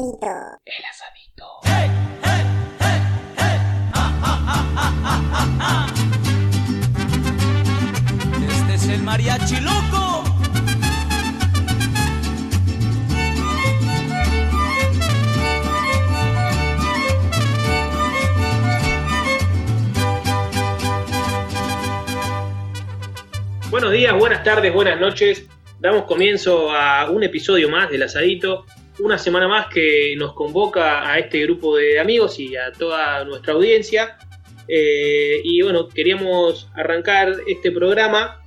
El asadito. El asadito. Este es el mariachi loco. Buenos días, buenas tardes, buenas noches. Damos comienzo a un episodio más del Asadito. Una semana más que nos convoca a este grupo de amigos y a toda nuestra audiencia. Eh, y bueno, queríamos arrancar este programa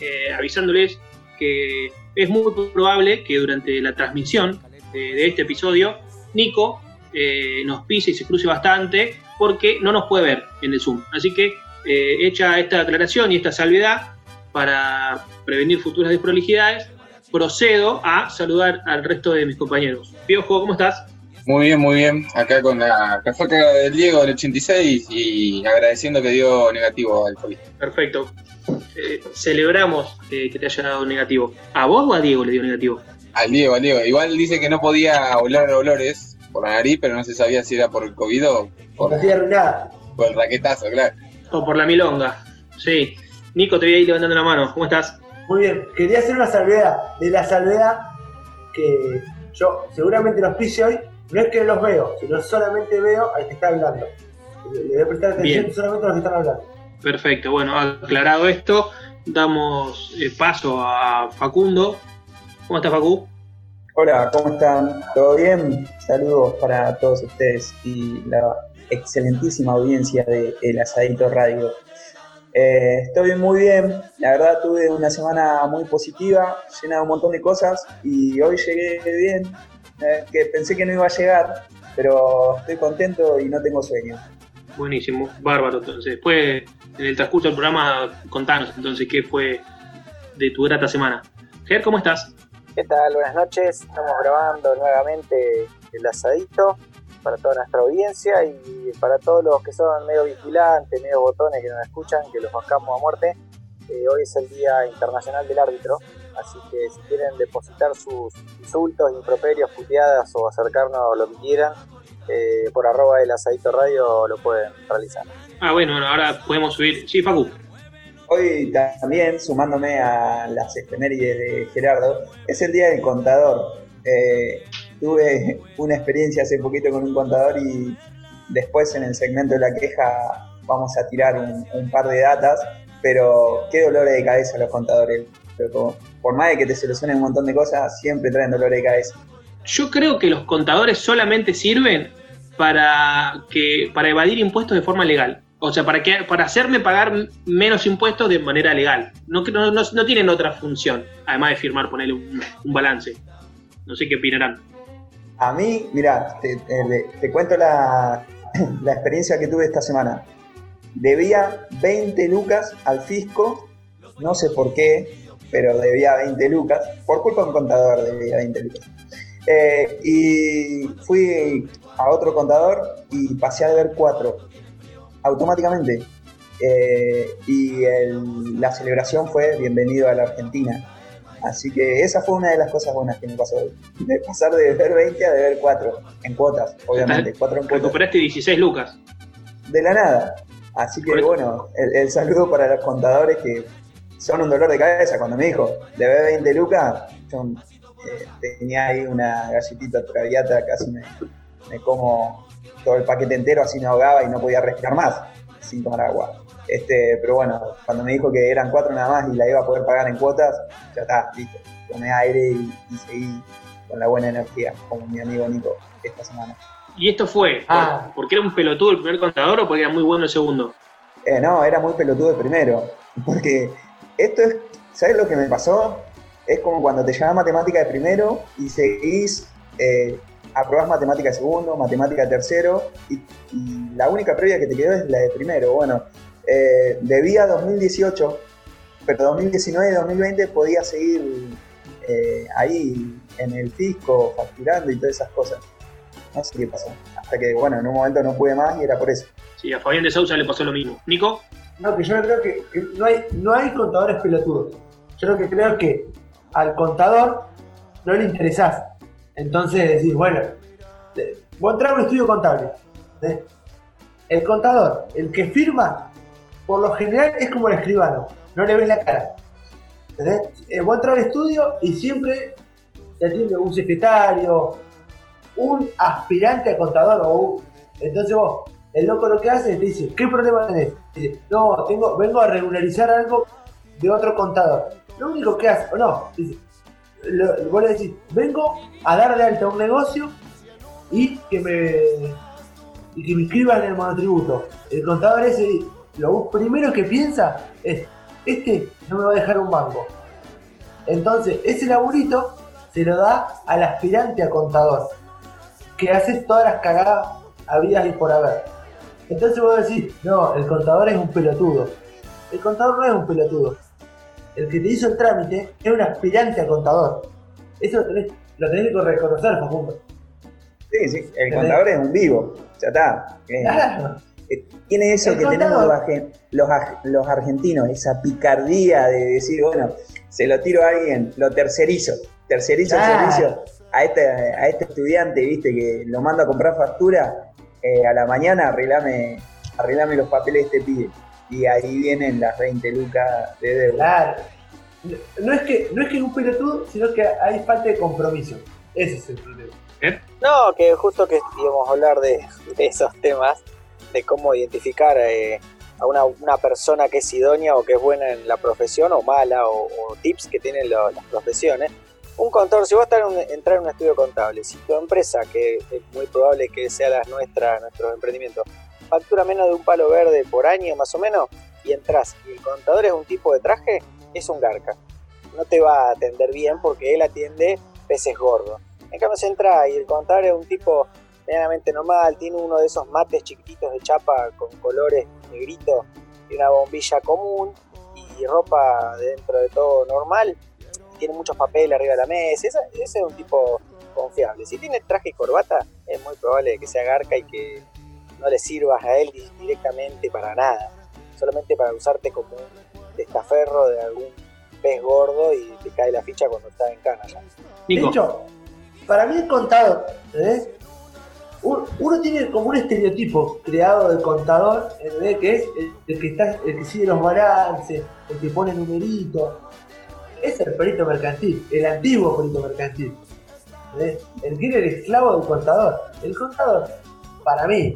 eh, avisándoles que es muy probable que durante la transmisión de, este episodio, Nico eh, nos pise y se cruce bastante porque no nos puede ver en el Zoom. Así que, hecha esta aclaración y esta salvedad, para prevenir futuras desprolijidades, procedo a saludar al resto de mis compañeros. Piojo, ¿cómo estás? Muy bien, muy bien. Acá con la casaca del Diego del 86 y agradeciendo que dio negativo al COVID. Perfecto. Eh, celebramos eh, que te haya dado negativo. ¿A vos o a Diego le dio negativo? Al Diego, al Diego. Igual dice que no podía oler olores por la nariz, pero no se sabía si era por el COVID o por, Por la por el raquetazo, claro. O por la milonga. Sí. Nico, te voy a ir levantando la mano. ¿Cómo estás? Muy bien, quería hacer una salvedad. De la salvedad que yo seguramente los pise hoy, no es que los veo, sino solamente veo al que está hablando. Le voy a prestar atención Bien. solamente a los que están hablando. Perfecto. Bueno, aclarado esto, damos eh, paso a Facundo. ¿Cómo estás, Facu? Hola, ¿cómo están? ¿Todo bien? Saludos para todos ustedes y la excelentísima audiencia de El Asadito Radio. Eh, estoy muy bien, la verdad tuve una semana muy positiva, llena de un montón de cosas y hoy llegué bien, eh, que pensé que no iba a llegar, pero estoy contento y no tengo sueño. Buenísimo, bárbaro. Entonces, después, en el transcurso del programa, contanos entonces qué fue de tu grata semana. Ger, ¿cómo estás? ¿Qué tal? Buenas noches. Estamos grabando nuevamente el asadito para toda nuestra audiencia y para todos los que son medio vigilantes, medio botones que nos escuchan, que los bancamos a muerte. Eh, hoy es el Día Internacional del Árbitro, así que si quieren depositar sus insultos, improperios, puteadas o acercarnos lo que quieran, eh, por arroba el asadito radio lo pueden realizar. Ah, bueno, ahora podemos subir. Sí, Facu. Hoy también, sumándome a las efemérides de Gerardo, es el día del contador. Eh, tuve una experiencia hace poquito con un contador y después en el segmento de la queja vamos a tirar un, par de datas, pero qué dolores de cabeza los contadores. Por más de que te solucionen un montón de cosas, siempre traen dolores de cabeza. Yo creo que los contadores solamente sirven para, que, para evadir impuestos de forma legal. O sea, para, que, para hacerme pagar menos impuestos de manera legal. No, no, no, no tienen otra función, además de firmar, ponerle un, un balance. No sé qué opinarán. A mí, mira, te, te- cuento la, la experiencia que tuve esta semana. Debía 20 lucas al fisco, no sé por qué, pero debía 20 lucas, por culpa de un contador debía 20 lucas. Eh, y fui a otro contador y pasé a deber 4, automáticamente. Eh, y la celebración fue bienvenido a la Argentina. Así que esa fue una de las cosas buenas que me pasó hoy. De pasar de deber 20 a deber 4, en cuotas, obviamente, 4 en cuotas. Recuperaste 16 lucas. De la nada. Así que Correcto. bueno, el, el saludo para los contadores que son un dolor de cabeza. Cuando me dijo, debe 20 lucas, yo eh, tenía ahí una galletita traviata, casi me, me como todo el paquete entero, así me ahogaba y no podía respirar más sin tomar agua. Este, pero bueno, cuando me dijo que eran cuatro nada más y la iba a poder pagar en cuotas, ya está, listo. Tomé aire y, y seguí con la buena energía, como mi amigo Nico esta semana. ¿Y esto fue Ah. porque era un pelotudo el primer contador o porque era muy bueno el segundo? Eh, no, era muy pelotudo el primero. Porque esto es, ¿sabes lo que me pasó? Es como cuando te llevas matemática de primero y seguís, eh, aprobás matemática de segundo, matemática de tercero, y, y la única previa que te quedó es la de primero. Bueno, eh, debía 2018, pero 2019 y 2020 podía seguir eh, ahí en el fisco, facturando y todas esas cosas. No sé qué pasó. Hasta que, bueno, en un momento no pude más y era por eso. Sí, a Fabián de Sousa le pasó lo mismo. Nico, No, que yo creo que, que no, hay, no hay contadores pelotudos. Yo lo que creo es que al contador no le interesás. Entonces decís, bueno, eh, voy a entrar a un estudio contable. ¿eh? El contador, el que firma, por lo general es como el escribano, no le ves la cara. ¿entendés? Eh, voy a entrar al estudio y siempre te atiende un secretario, un aspirante a contador o un... Entonces vos, el loco lo que hace es te dice, ¿qué problema tenés? Dice, no, tengo, vengo a regularizar algo de otro contador. Lo único que hace, o no, dice, lo, vos le decís, vengo a dar de alta un negocio y que me y que me inscriban en el monotributo. El contador ese, lo primero que piensa es, este no me va a dejar un banco. Entonces, ese laburito se lo da al aspirante a contador, que hace todas las cagadas habidas y por haber. Entonces vos decís, no, el contador es un pelotudo. El contador no es un pelotudo. El que te hizo el trámite es un aspirante a contador. Eso lo tenés, lo tenés que reconocer, Facundo. Sí, sí, el contador es un vivo, ya está. Claro. Eh, tiene eso El que tenemos contador. los, los, argentinos, esa picardía de decir, bueno, se lo tiro a alguien, lo tercerizo, tercerizo el servicio a este, a este estudiante, viste, que lo mando a comprar factura, eh, a la mañana arreglame, arreglame los papeles de este pibe. Y ahí vienen las 20 lucas de deuda. Claro. No es que no es que es un pelotudo, sino que hay falta de compromiso. Ese es el problema. No, que justo que íbamos a hablar de, de esos temas, de cómo identificar eh, a una, una persona que es idónea o que es buena en la profesión o mala o, o tips que tienen lo- las profesiones. Un contador, si vos estás en entrar en un estudio contable, si tu empresa, que es muy probable que sea la nuestra, nuestro emprendimiento, factura menos de un palo verde por año más o menos, y entras y el contador es un tipo de traje, es un garca. No te va a atender bien porque él atiende peces gordos. En cambio se entra y el contador es un tipo medianamente normal, tiene uno de esos mates chiquititos de chapa con colores negritos y una bombilla común y ropa dentro de todo normal, tiene muchos papeles arriba de la mesa, ese, ese es un tipo confiable. Si tiene traje y corbata, es muy probable que sea garca y que no le sirvas a él di- directamente para nada, solamente para usarte como un testaferro de algún pez gordo y te cae la ficha cuando estás en cana ya. Nico, De hecho, para mí el contador, ¿entendés? Un- Uno tiene como un estereotipo creado del contador, ¿entendés? Que es el, que está, el que sigue los balances, el que pone numeritos. Es el perito mercantil, el antiguo perito mercantil. El que era el esclavo del contador. El contador, para mí,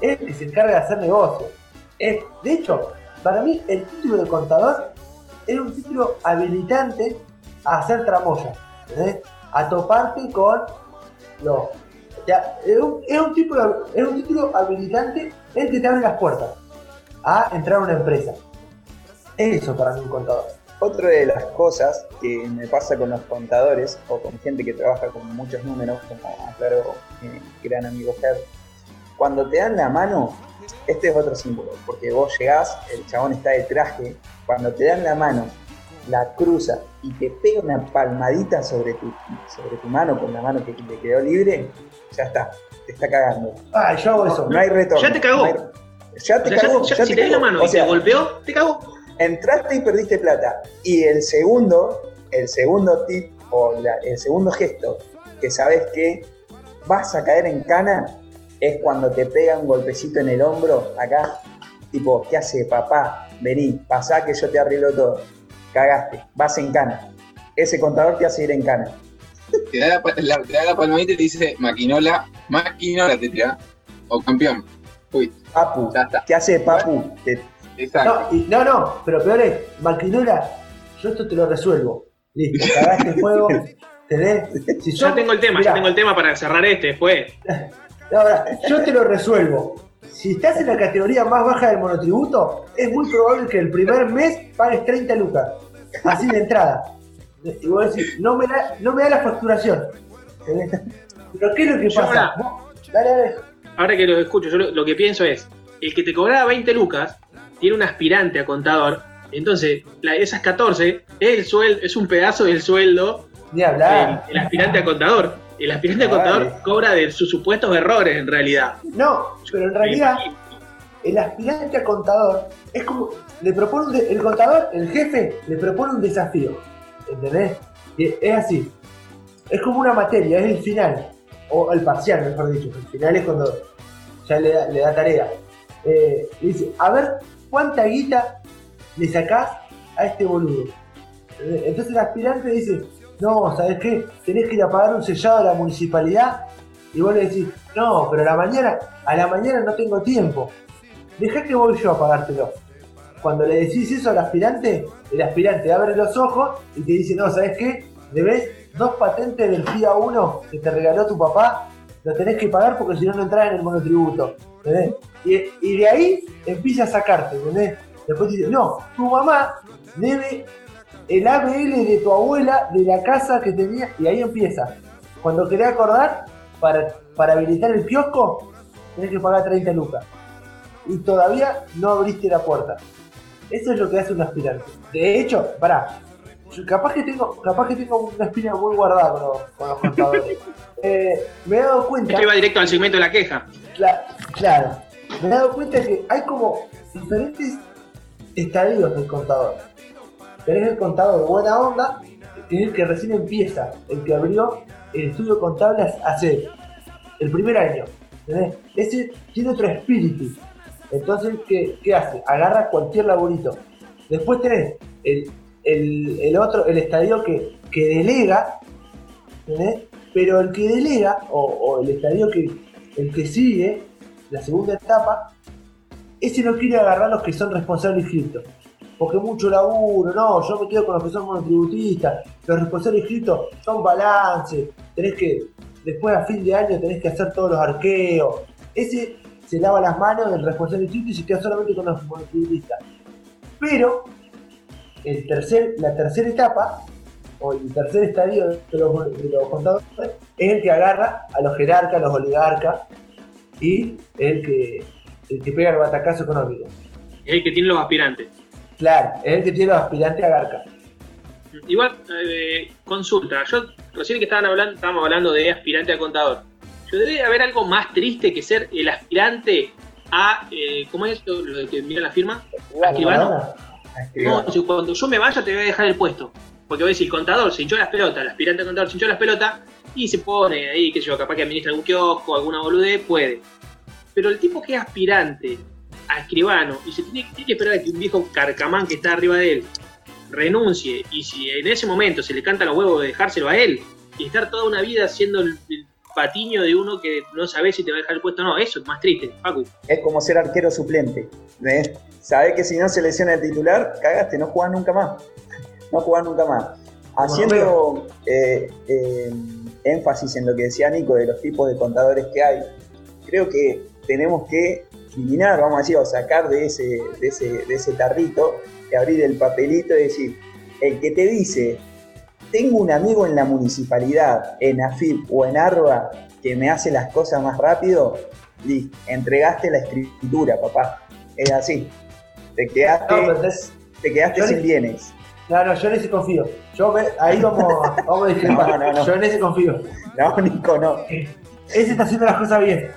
es el que se encarga de hacer negocios. Es, de hecho, para mí el título de contador es un título habilitante a hacer tramoya, a toparte con los... es, un, es, un título, un título habilitante el que te abre las puertas a entrar a una empresa. Eso para mí un contador. Otra de las cosas que me pasa con los contadores o con gente que trabaja con muchos números, como aclaró mi gran amigo Ger, cuando te dan la mano, este es otro símbolo, porque vos llegás, el chabón está de traje, cuando te dan la mano, la cruza y te pega una palmadita sobre tu, sobre tu mano con la mano que te quedó libre, ya está, te está cagando. Ah, yo hago eso. No hay retorno. Ya te cagó. no hay- ya o te sea, cagó. ya- ya si te la mano O y sea, te golpeó, te cagó. entraste y perdiste plata. Y el segundo, el segundo tip o la- el segundo gesto que sabes que vas a caer en cana es cuando te pega un golpecito en el hombro acá, tipo, ¿qué hace papá? Vení, pasá que yo te arreglo todo. Cagaste, vas en cana. Ese contador te hace ir en cana. Te da la, la- te da la palmadita y te dice maquinola, maquinola te tira. O campeón. Uy, Papu, ya está. ¿qué hace papu? Te- Exacto. No, y- no, no, pero peor es, maquinola, yo esto te lo resuelvo. Listo, cagaste fuego, tenés. Si Ya yo- tengo el tema, mirá, ya tengo el tema para cerrar este después. Ahora, yo te lo resuelvo. Si estás en la categoría más baja del monotributo, es muy probable que el primer mes pagues 30 lucas. Así de entrada. Y vos decís, no me da, no me da la facturación. Pero ¿qué es lo que Yo pasa? ahora- Dale, dale. Ahora que los escucho, yo lo, lo que pienso es, el que te cobraba 20 lucas tiene un aspirante a contador, entonces la- esas 14 es, el sueldo, es un pedazo del sueldo hablar. el aspirante a contador. El aspirante a contador vale. cobra de sus supuestos errores en realidad. No, pero en realidad, el aspirante a contador es como. Le propone un de- el contador, el jefe, le propone un desafío. ¿Entendés? Es así. es como una materia, es el final, o el parcial, mejor dicho. El final es cuando ya le da, tarea. Eh, dice, a ver, ¿cuánta guita le sacás a este boludo? Eh, Entonces el aspirante dice, no, ¿sabes qué? Tenés que ir a pagar un sellado a la municipalidad. Y vos le decís, no, pero a la mañana, a la mañana no tengo tiempo. Dejá que voy yo a pagártelo. Cuando le decís eso al aspirante, el aspirante abre los ojos y te dice, no, ¿sabes qué? Debes dos patentes del FIA 1 que te regaló tu papá, lo tenés que pagar porque si no no entras en el monotributo. ¿entendés? Y, y de ahí empieza a sacarte, ¿entendés? Después te dice, no, tu mamá debe el ABL de tu abuela de la casa que tenía, y ahí empieza. Cuando querés acordar, para, para habilitar el kiosco, tenés que pagar 30 lucas. Y todavía no abriste la puerta. Eso es lo que hace un aspirante. De hecho, pará, yo capaz que tengo, capaz que tengo una espina muy guardada con los, con los contadores. Eh, me he dado cuenta. Iba directo al segmento de la queja. Cla- claro, me he dado cuenta que hay como diferentes estadios del contador. Tenés el contador buena onda, que es el que recién empieza, el que abrió el estudio contable hace el primer año. ¿entendés? Ese tiene otro espíritu. Entonces, ¿qué, qué hace? Agarra cualquier laburito. Después tenés el, el- otro, el estadio que, que delega, ¿entendés? pero el que delega, o, o el estadio que, el que sigue, la segunda etapa, ese no quiere agarrar los que son responsables inscritos. Porque mucho laburo, no, yo me quedo con los que son monotributistas, los responsables inscritos son balance, tenés que, después a fin de año tenés que hacer todos los arqueos. Ese se lava las manos del responsable inscrito y se queda solamente con los monotributistas. Pero el tercer, la tercera etapa, o el tercer estadio de los, de los contadores, es el que agarra a los jerarcas, a los oligarcas, y es el que, el que pega el batacazo económico. Es el que tiene los aspirantes. Claro, es el que tiene los aspirantes a garca. Igual, eh, consulta. Yo recién que estaban hablando, estábamos hablando de aspirante a contador. Yo debe haber algo más triste que ser el aspirante a. eh, ¿Cómo es lo lo de que mira la firma? Escribano. No, si cuando yo me vaya te voy a dejar el puesto. Porque voy a decir, el contador se hinchó las pelotas, el aspirante a contador se hinchó las pelotas y se pone ahí, qué sé yo, capaz que administra algún kiosco, alguna boludez, puede. Pero el tipo que es aspirante a escribano y se tiene, tiene que esperar a que un viejo carcamán que está arriba de él renuncie y si en ese momento se le canta los huevos de dejárselo a él y estar toda una vida siendo el, el patiño de uno que no sabe si te va a dejar el puesto o no, eso es más triste, Facu. Es como ser arquero suplente. ¿ves? Sabés que si no se lesiona el titular, cagaste, no jugás nunca más. No jugás nunca más. Haciendo eh, eh, énfasis en lo que decía Nico de los tipos de contadores que hay, creo que tenemos que eliminar, vamos a decir, o sacar de ese, de ese, de ese tarrito, y abrir el papelito y decir, el que te dice, tengo un amigo en la municipalidad, en AFIP o en ARBA, que me hace las cosas más rápido, listo, entregaste la escritura, papá. Es así. Te quedaste, No, entonces- te quedaste yo sin le- bienes. No, no, yo en ese confío. Yo me- ahí vamos, vamos a. No, no, no. Yo en ese confío. No, Nico, no. Ese está haciendo las cosas bien.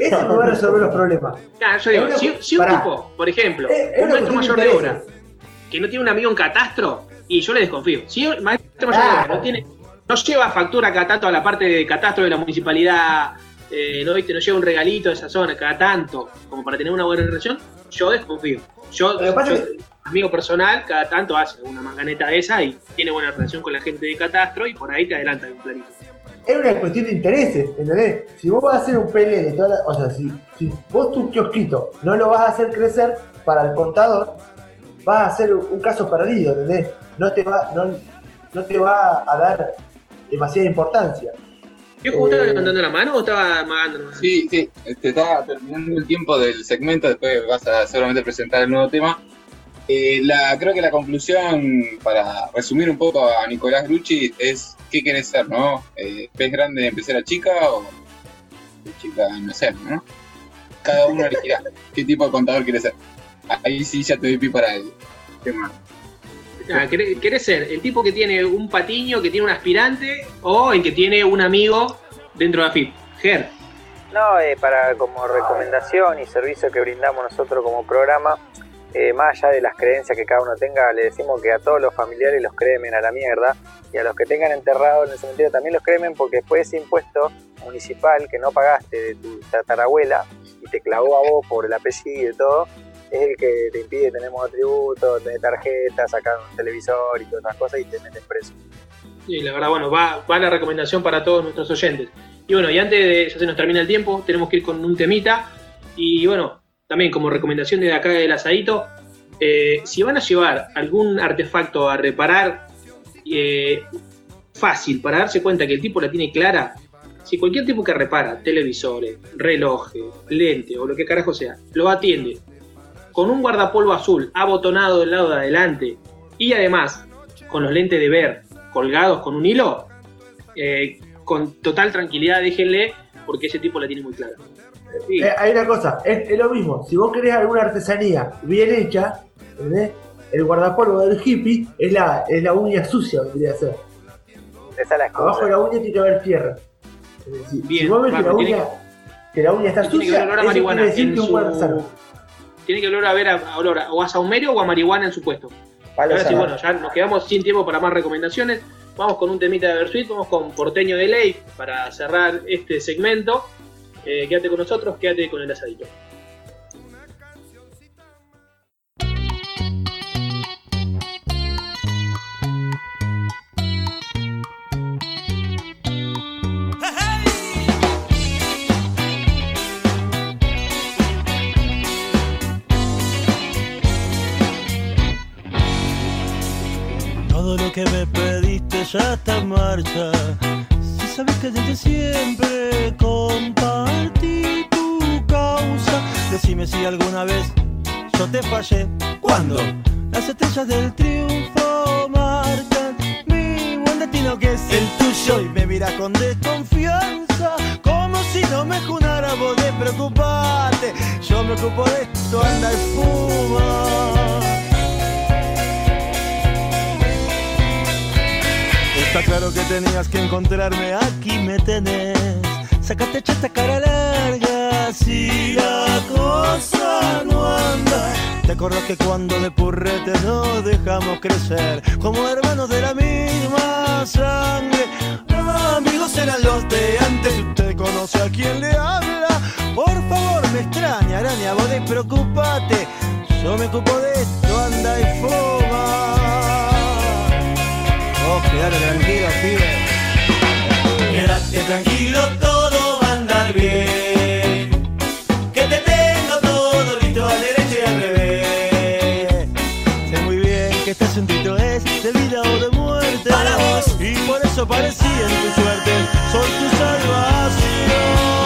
Ese me va a resolver los problemas. Claro, yo digo, Es una si, un pará. tipo, por ejemplo, Es- es un maestro mayor de obra, que no tiene un amigo en catastro, y yo le desconfío. Si el maestro mayor no tiene, no lleva factura cada tanto a la parte de catastro de la municipalidad, eh, no viste, no lleva un regalito de esa zona cada tanto, como para tener una buena relación, yo desconfío. Yo, que- amigo personal, cada tanto hace una manganeta de esa y tiene buena relación con la gente de catastro y por ahí te adelanta un planito. Es una cuestión de intereses, ¿entendés? Si vos vas a hacer un PL de toda la, O sea, si, si vos tu kiosquito no lo vas a hacer crecer para el contador, vas a hacer un caso perdido, ¿entendés? No te va, no, no te va a dar demasiada importancia. ¿Yo justo estaba Eh. levantando la mano o estaba amagando? Sí, sí, te está terminando el tiempo del segmento, después vas a seguramente presentar el nuevo tema. Eh, la, creo que la conclusión, para resumir un poco a Nicolás Grucci, es ¿qué querés ser, no? Eh, ¿Pez grande en pecera chica o chica en nacer, no? Cada uno elegirá qué tipo de contador quiere ser. Ahí sí ya te doy pie para el tema. Ah, ¿querés, ser el tipo que tiene un patiño, que tiene un aspirante, o el que tiene un amigo dentro de AFIP? Ger. No, eh, para como recomendación y servicio que brindamos nosotros como programa, eh, más allá de las creencias que cada uno tenga, le decimos que a todos los familiares los cremen a la mierda y a los que tengan enterrado en el cementerio también los cremen porque después ese impuesto municipal que no pagaste de tu tatarabuela y te clavó a vos por el apellido y todo, es el que te impide tener monotributo, tener tarjeta, sacar un televisor y todas esas cosas y te meten preso. Sí, la verdad, bueno, va, va la recomendación para todos nuestros oyentes. Y bueno, y antes de ya se nos termina el tiempo, tenemos que ir con un temita. Y bueno, también como recomendación de acá del asadito, eh, si van a llevar algún artefacto a reparar, eh, fácil, para darse cuenta que el tipo la tiene clara, si cualquier tipo que repara, televisores, relojes, lente o lo que carajo sea, lo atiende con un guardapolvo azul abotonado del lado de adelante y además con los lentes de ver colgados con un hilo, eh, con total tranquilidad déjenle porque ese tipo la tiene muy clara. Sí. Eh, hay una cosa, es, es lo mismo. Si vos querés alguna artesanía bien hecha, ¿entendés? el guardapolvo del hippie es la, es la uña sucia, vendría a ser. Esa es la Abajo de la uña tiene que haber tierra. Decir, Bien, si vos ves que la, uña, que la uña está que sucia, a eso quiere decir en que un guarda su... Tiene que olor a ver a, a olor a, o a saumerio o a marihuana en su puesto. Palo Ahora sí, bueno, ya nos quedamos sin tiempo para más recomendaciones. Vamos con un temita de Versuit, vamos con Porteño de Ley para cerrar este segmento. Eh, quédate con nosotros, quédate con el asadito. Que me pediste ya está en marcha. Si sabes que desde siempre compartí tu causa, decime si alguna vez yo te fallé. ¿Cuándo? Las estrellas del triunfo marcan mi buen destino que es el tuyo y me miras con desconfianza, como si no me junara vos de preocuparte. Yo me ocupo de esto, anda y fuma. Está claro que tenías que encontrarme, aquí me tenés. Sácate esta cara larga, si la cosa no anda. ¿Te acordás que cuando de purrete nos dejamos crecer? Como hermanos de la misma sangre. Amigos eran los de antes, usted conoce a quien le habla. Por favor, me extraña, araña, vos despreocupate. Yo me ocupo de esto, anda y fuma. Vos quedate tranquilo, pibe. Quédate tranquilo, todo va a andar bien. Que te tengo todo listo a derecha y al revés. Sé muy bien que este asunto es de vida o de muerte. Para vos. Y por eso parecía en tu suerte. Soy tu salvación.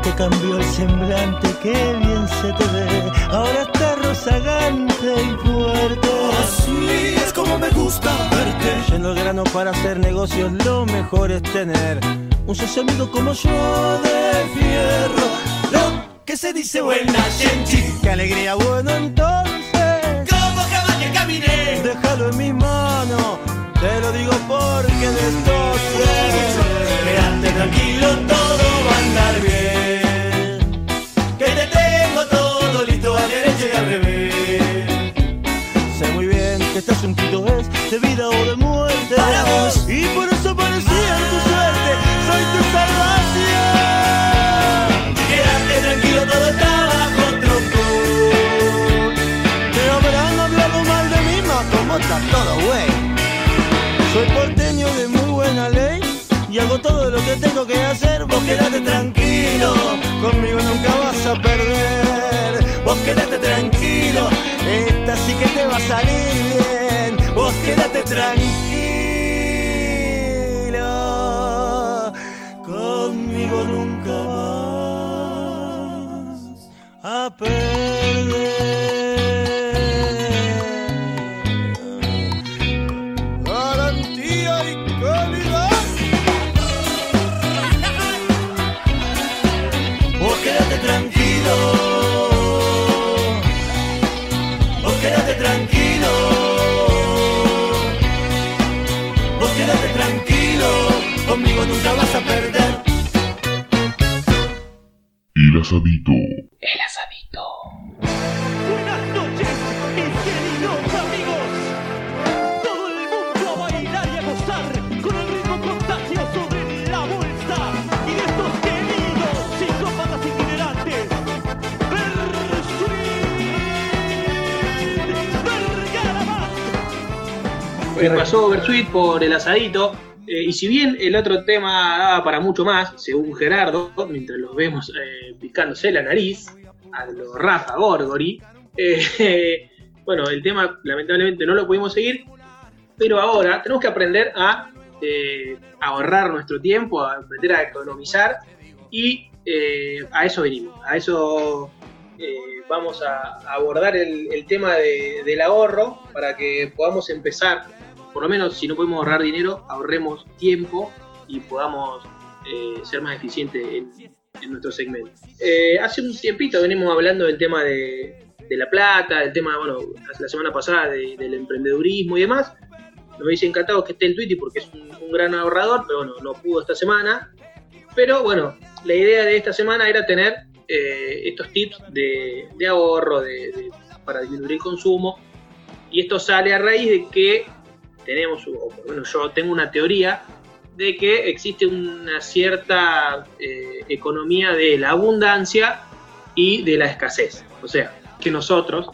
¿Cómo te cambió el semblante? Qué bien se te ve. Ahora estás rozagante y fuerte. Así es como me gusta verte. Yendo al grano para hacer negocios, lo mejor es tener un socio amigo como yo de fierro. Lo que se dice buena gente. Qué alegría, bueno, entonces. Como caballo caminé. Déjalo en mis manos. Te lo digo porque de sé. Quédate tranquilo, todo va a andar bien. Al revés. Sé muy bien que este asuntito es de vida o de muerte. Para vos. Y por eso parecía tu suerte. Soy tu salvación. Quédate tranquilo, todo está bajo control. Te habrán hablado mal de mí, más como está todo, güey. Soy porteño de muy buena ley y hago todo lo que tengo que hacer. Vos quédate tranquilo, conmigo nunca vas a perder. Vos quédate tranquilo, esta sí que te va a salir bien. Vos quédate tranquilo, conmigo nunca vas a perder. Garantía y calidad. Por el asadito. eh, y si bien el otro tema daba para mucho más, según Gerardo, mientras los vemos eh, picándose la nariz, a lo Rafa Gorgori, eh, bueno, el tema lamentablemente no lo pudimos seguir, pero ahora tenemos que aprender a ahorrar nuestro tiempo, a aprender a economizar y a eso venimos, a eso vamos a abordar el, tema de- del ahorro para que podamos empezar, por lo menos si no podemos ahorrar dinero, ahorremos tiempo y podamos eh, ser más eficientes en, en nuestro segmento. Eh, hace un tiempito venimos hablando del tema de, de la plata, del tema, bueno, la semana pasada de- del emprendedurismo y demás. Me hubiese encantado que esté el Twitty porque es un, gran ahorrador, pero bueno, no pudo esta semana. Pero bueno, la idea de esta semana era tener eh, estos tips de, de ahorro de- para disminuir el consumo. Y esto sale a raíz de que tenemos, o menos yo tengo una teoría de que existe una cierta eh, economía de la abundancia y de la escasez. O sea, que nosotros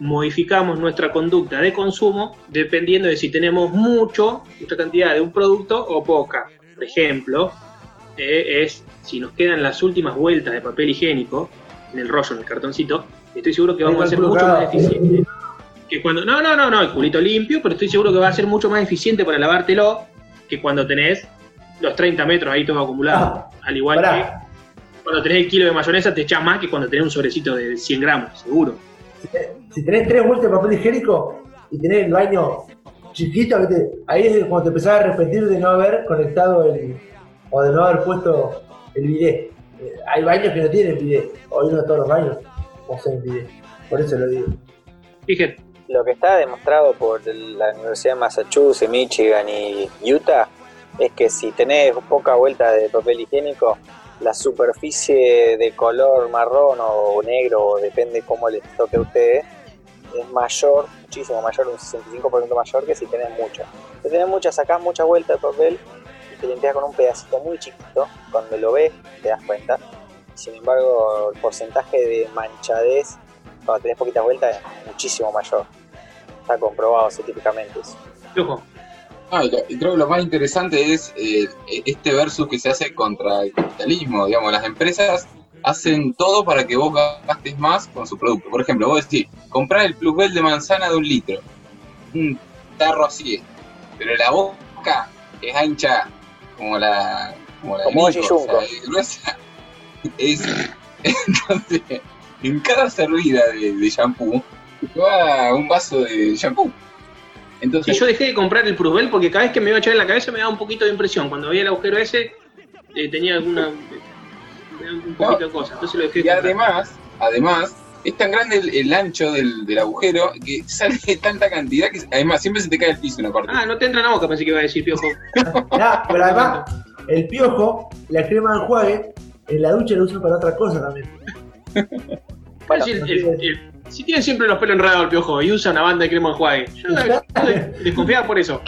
modificamos nuestra conducta de consumo dependiendo de si tenemos mucho, mucha cantidad de un producto o poca. Por ejemplo, eh, es si nos quedan las últimas vueltas de papel higiénico en el rollo, en el cartoncito, estoy seguro que vamos a ser mucho más eficientes. Que cuando, no, no, no, no, el culito limpio, pero estoy seguro que va a ser mucho más eficiente para lavártelo que cuando tenés los 30 metros ahí todo acumulado. Al igual Pará. que cuando tenés el kilo de mayonesa te echás más que cuando tenés un sobrecito de 100 gramos, seguro. Si tenés tres vueltas de papel higiénico y tenés el baño chiquito, ahí es cuando te empezás a arrepentir de no haber conectado el. o de no haber puesto el bidet. Eh, hay baños que no tienen bidet. Hoy no todos los baños poseen bidet. Por eso lo digo. Fíjate, Lo que está demostrado por la Universidad de Massachusetts, Michigan y Utah es que si tenés poca vuelta de papel higiénico, la superficie de color marrón o negro, depende cómo les toque a ustedes, es mayor, muchísimo mayor, un 65% mayor que si tenés mucha. Si tenés mucha, sacás mucha vuelta de papel y te limpias con un pedacito muy chiquito, cuando lo ves te das cuenta. Sin embargo, el porcentaje de manchadez cuando tenés poquitas vueltas es muchísimo mayor. Está comprobado científicamente eso. Ah, y creo que lo más interesante es eh, este versus que se hace contra el capitalismo. Digamos, las empresas hacen todo para que vos gastes más con su producto. Por ejemplo, vos decís, comprar el plusbel de manzana de un litro. Un tarro así es. Pero la boca es ancha como la... Como la Como o sea, es gruesa. Es, entonces, en cada servida de, de shampoo, un vaso de shampoo. Entonces, yo dejé de comprar el Prusbel porque cada vez que me iba a echar en la cabeza me daba un poquito de impresión. Cuando veía el agujero ese, eh, tenía alguna. daba un poquito de cosas. Entonces lo dejé de Y comprar. además, además, es tan grande el, el ancho del, del agujero que sale tanta cantidad que además siempre se te cae el piso una parte. Ah, no te entra en la boca, pensé que iba a decir piojo. Pero además, el piojo, la crema de enjuague, en la ducha lo usan para otra cosa también. Bueno, Es el- el- el- si tiene siempre los pelos enredados el piojo y usa una banda de crema enjuague, yo, yo desconfiaba por eso.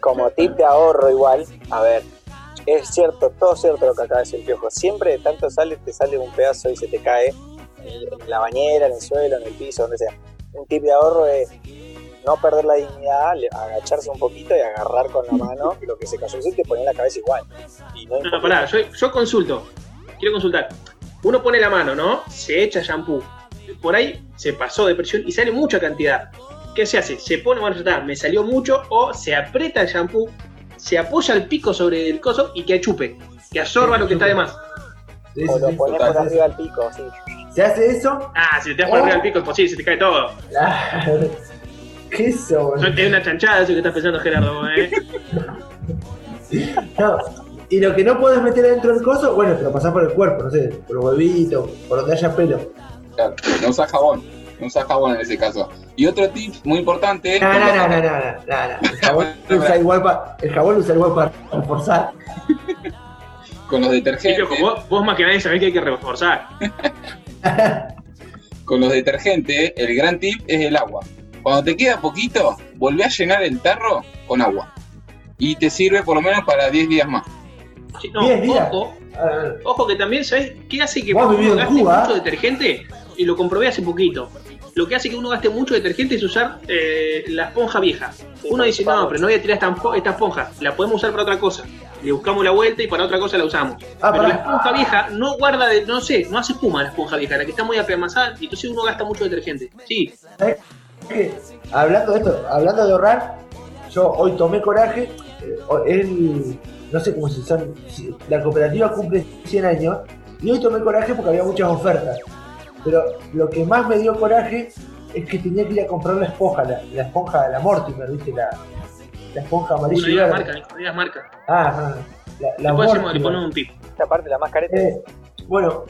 como tip de ahorro igual, a ver, es cierto, todo cierto lo que acaba de decir el piojo. Siempre de tanto sale, te sale un pedazo y se te cae en, la bañera, en el suelo, en el piso, donde sea. Un tip de ahorro es no perder la dignidad, agacharse un poquito y agarrar con la mano lo que se cayó y te poner la cabeza igual. Y no No, pará, yo, yo consulto. Quiero consultar. Uno pone la mano, ¿no? Se echa shampoo. Por ahí se pasó de presión y sale mucha cantidad. ¿Qué se hace? Se pone, bueno, ya está, me salió mucho, o se aprieta el shampoo, se apoya el pico sobre el coso y que achupe, que absorba lo que está de más. Sí, o lo sí. pones por arriba del pico, sí. Se hace eso. Ah, si te das por arriba el pico es posible, se te cae todo. Claro. ¿Qué es eso? Eso Es una chanchada eso que estás pensando, Gerardo, ¿eh? No. Y lo que no puedes meter adentro del coso, bueno, te lo pasás por el cuerpo, no sé, por los huevitos, por donde haya pelo. Claro, no usa jabón, no usa jabón en ese caso. Y otro tip muy importante es No, no, cuando- no, no, no, no, no, no. El jabón lo usa igual para, el jabón usa igual para reforzar. con los detergentes. vos, vos más que nadie sabés que hay que reforzar. Con los detergentes, el gran tip es el agua. Cuando te queda poquito, volvé a llenar el tarro con agua. Y te sirve por lo menos para 10 días más. Sí, no, ojo, ojo que también, ¿sabés qué hace que Vos vivido en Cuba, mucho detergente? Y lo comprobé hace poquito. lo que hace que uno gaste mucho detergente es usar eh, la esponja vieja. Uno dice, no, pero no voy a tirar esta, esta esponja, la podemos usar para otra cosa. Le buscamos la vuelta y para otra cosa la usamos. Ah, pero la esponja vieja no guarda, de, no sé, no hace espuma la esponja vieja, la que está muy apelmazada, y entonces uno gasta mucho detergente. Sí. Hablando de esto, hablando de ahorrar, yo hoy tomé coraje. eh, el- no sé cómo se si- La cooperativa cumple 100 años y hoy tomé coraje porque había muchas ofertas. Pero lo que más me dio coraje es que tenía que ir a comprar la esponja, la, la esponja, la Mortimer, ¿viste? La, la esponja amarilla digas verde. marca, no digas marca. Ah, no, no. La, la Después le Mortimer. ponemos un tip. Esta parte, la más careta. Eh, bueno,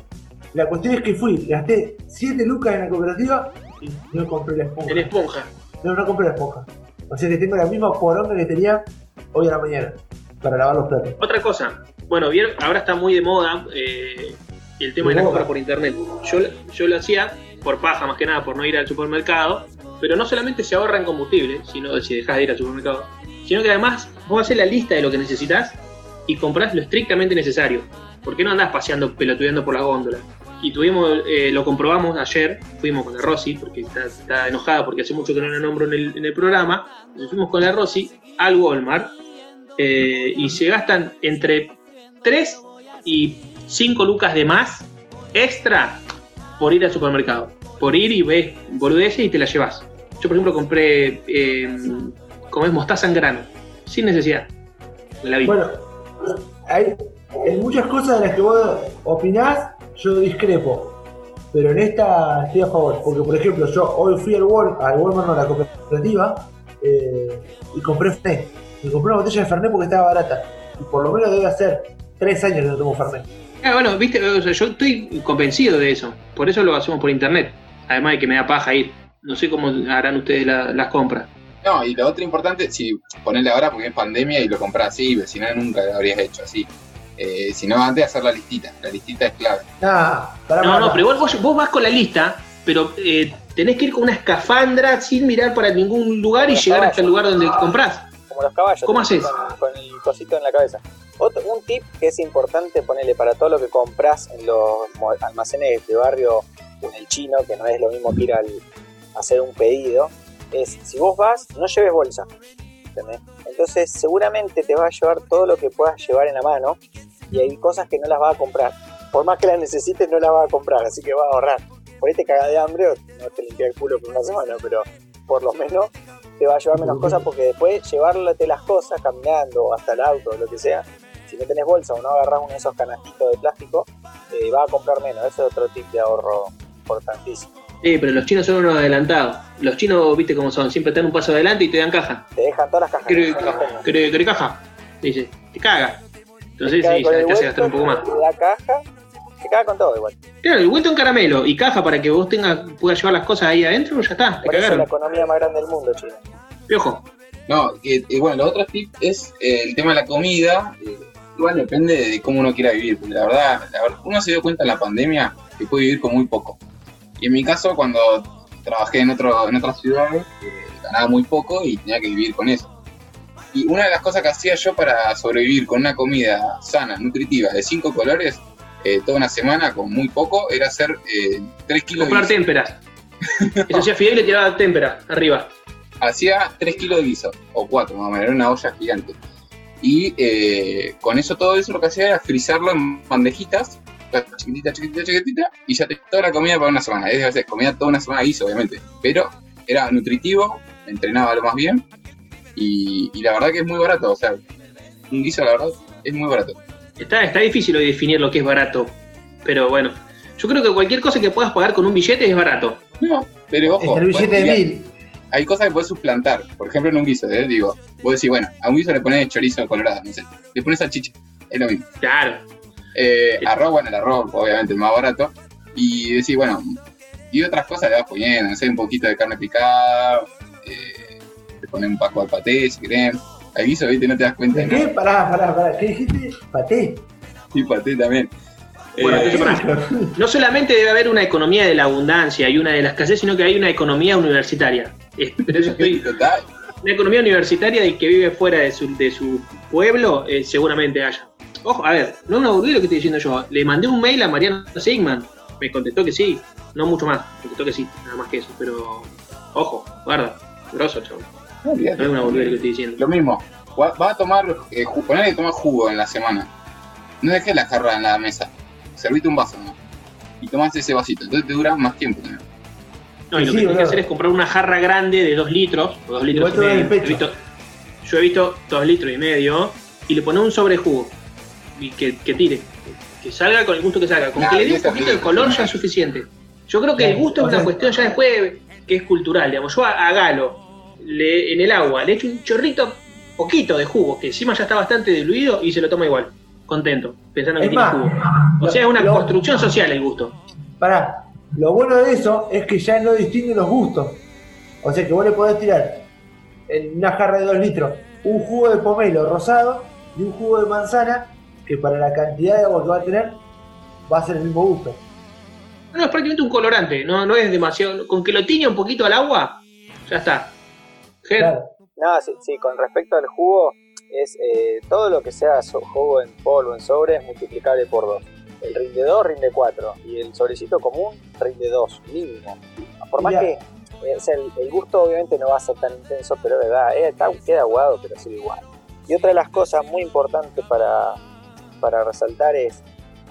la cuestión es que fui, gasté 7 lucas en la cooperativa y no compré la esponja. En esponja. No, no compré la esponja. O sea que tengo la misma poronga que tenía hoy a la mañana para lavar los platos. Otra cosa, bueno, vieron, ahora está muy de moda eh, el tema de la compra por internet. Yo, yo lo hacía por paja, más que nada, por no ir al supermercado, pero no solamente se ahorra en combustible, sino si dejas de ir al supermercado, sino que además vos haces la lista de lo que necesitas y compras lo estrictamente necesario. Porque no andás paseando, pelotudeando por la góndola. Y tuvimos, eh, lo comprobamos ayer, fuimos con la Rosy, porque está, está enojada porque hace mucho que no la nombro en el, en el programa. Entonces fuimos con la Rosy al Walmart eh, y se gastan entre 3 y 5 lucas de más extra por ir al supermercado. Por ir y ves boludeces y te la llevas. Yo, por ejemplo, compré eh, como es mostaza en grano, sin necesidad. La vi. Bueno, hay en muchas cosas de las que vos opinás, yo discrepo. Pero en esta estoy a favor. Porque, por ejemplo, yo hoy fui al Walmart, al Walmart, no, a la cooperativa, eh, y compré Fernet. Y compré una botella de Fernet porque estaba barata. Y por lo menos debe hacer tres años que no tomo Fernet. Ah, bueno, viste, o sea, yo estoy convencido de eso. Por eso lo hacemos por internet. Además de que me da paja ir. No sé cómo harán ustedes la- las compras. No, y lo otro importante, si ponerle ahora porque es pandemia y lo compras así, si no, nunca lo habrías hecho así. Eh, si no, antes de hacer la listita. La listita es clave. Nah, pará, No, no, pero igual vos, vos vas con la lista, pero eh, tenés que ir con una escafandra sin mirar para ningún lugar y llegar hasta el lugar donde compras. como los caballos. ¿Cómo haces? Con, con el cosito en la cabeza. Otro, un tip que es importante ponerle para todo lo que compras en los almacenes de barrio o en el chino, que no es lo mismo que ir al hacer un pedido, es si vos vas, no lleves bolsa. Entonces seguramente te va a llevar todo lo que puedas llevar en la mano y hay cosas que no las vas a comprar. Por más que las necesites, no las vas a comprar, así que vas a ahorrar. Por ahí te de hambre no te limpia el culo por una semana, pero por lo menos te va a llevar menos cosas porque después llevarte las cosas caminando hasta el auto o lo que sea, si no tenés bolsa o no agarras uno de esos canastitos de plástico, eh, vas a comprar menos. Ese es otro tip de ahorro importantísimo. Eh, pero los chinos son unos adelantados. Los chinos, viste cómo son, siempre están un paso adelante y te dan caja. Te dejan todas las cajas. ¿Querés, querés caja? Dice, te caga. Entonces Te caga sí, ya el te hace gastar un poco más. Te da caja, te caga con todo igual. Claro, el vuelto en caramelo y caja para que vos tengas, puedas llevar las cosas ahí adentro, ya está, te Por eso es la cagaron. economía más grande del mundo, China. Piojo. No, que, y bueno, lo otro tip es eh, el tema de la comida. eh, igual depende de cómo uno quiera vivir. La verdad, la verdad, uno se dio cuenta en la pandemia que puede vivir con muy poco. Y en mi caso, cuando trabajé en, otro, en otras ciudades, eh, ganaba muy poco y tenía que vivir con eso. Y una de las cosas que hacía yo para sobrevivir con una comida sana, nutritiva, de cinco colores, eh, toda una semana con muy poco, era hacer 3 kilos Comprar de guiso. témperas. Eso hacía Fidel y le tiraba témpera arriba. hacía 3 kilos de guiso, o 4 más o menos, era una olla gigante. Y eh, con eso, todo eso lo que hacía era frizarlo en bandejitas, chiquitita, chiquitita, chiquitita, y ya te toda la comida para una semana. Es decir, comía toda una semana guiso, obviamente. Pero era nutritivo, entrenaba lo más bien, y, y la verdad que es muy barato, o sea, un guiso, la verdad, es muy barato. Está, está difícil hoy definir lo que es barato. Pero bueno, yo creo que cualquier cosa que puedas pagar con un billete es barato. No, pero ojo, el billete de mil. Hay cosas que puedes suplantar. Por ejemplo, en un guiso, ¿eh? digo, vos decís, bueno, a un guiso le pones chorizo colorado, no sé, le pones salchicha, es lo mismo. Claro. Eh, arroz, bueno, el arroz, obviamente, el más barato. Y decís, bueno, y otras cosas le vas poniendo, no sé, un poquito de carne picada, eh, le pones un paco de paté, si querés. Al guiso, viste, no te das cuenta ¿De de qué? nada. Pará, pará, pará. ¿Qué dijiste? Paté. Y paté también. Bueno, Eh. No solamente debe haber una economía de la abundancia y una de la escasez, sino que hay una economía universitaria. Pero eso estoy, total. una economía universitaria de que vive fuera de su, de su pueblo, eh, seguramente haya. Ojo, a ver, no es una boludez lo que estoy diciendo yo. Le mandé un mail a Mariano Sigman. Me contestó que sí. no mucho más, porque toque sí, nada más que eso, pero ojo, guarda, grosso, chaval. No, es una boludez que estoy diciendo. Lo mismo, va, a tomar, eh, ponele que tomar jugo en la semana. No dejes la jarra en la mesa. Servite un vaso, ¿no? Y tomás ese vasito, entonces te dura más tiempo también. No, y lo Sí, que tienes que hacer es comprar una jarra grande de 2 litros, o 2 litros Igual y medio. He visto- yo he visto 2 litros y medio, y le pones un sobre de jugo, y que, que tire, que salga con el gusto que salga. Con Nah, que le dé un poquito de color ya es suficiente. Yo creo que el gusto es una sea- cuestión ya después que es cultural, digamos. Yo a, a Galo, le- en el agua, le echo un chorrito, poquito de jugo, que encima ya está bastante diluido, y se lo toma igual, contento, pensando que tiene más, jugo. O lo- sea, es una lo- construcción social el gusto. Pará, lo bueno de eso es que ya no distingue los gustos. O sea que vos le podés tirar en una jarra de 2 litros un jugo de pomelo rosado y un jugo de manzana que para la cantidad de agua que va a tener va a ser el mismo gusto. No, es prácticamente un colorante, no, no es demasiado. Con que lo tiña un poquito al agua, ya está. Claro. No, sí, sí, con respecto al jugo, es eh, todo lo que sea jugo en polvo, en sobre, es multiplicable por 2. El rinde 2 rinde 4 y el sobrecito común rinde 2, mínimo. Por más que eh, o sea, el, el gusto obviamente no va a ser tan intenso, pero de verdad, eh, está- queda aguado, pero sigue igual. Y otra de las cosas muy importantes para, para resaltar es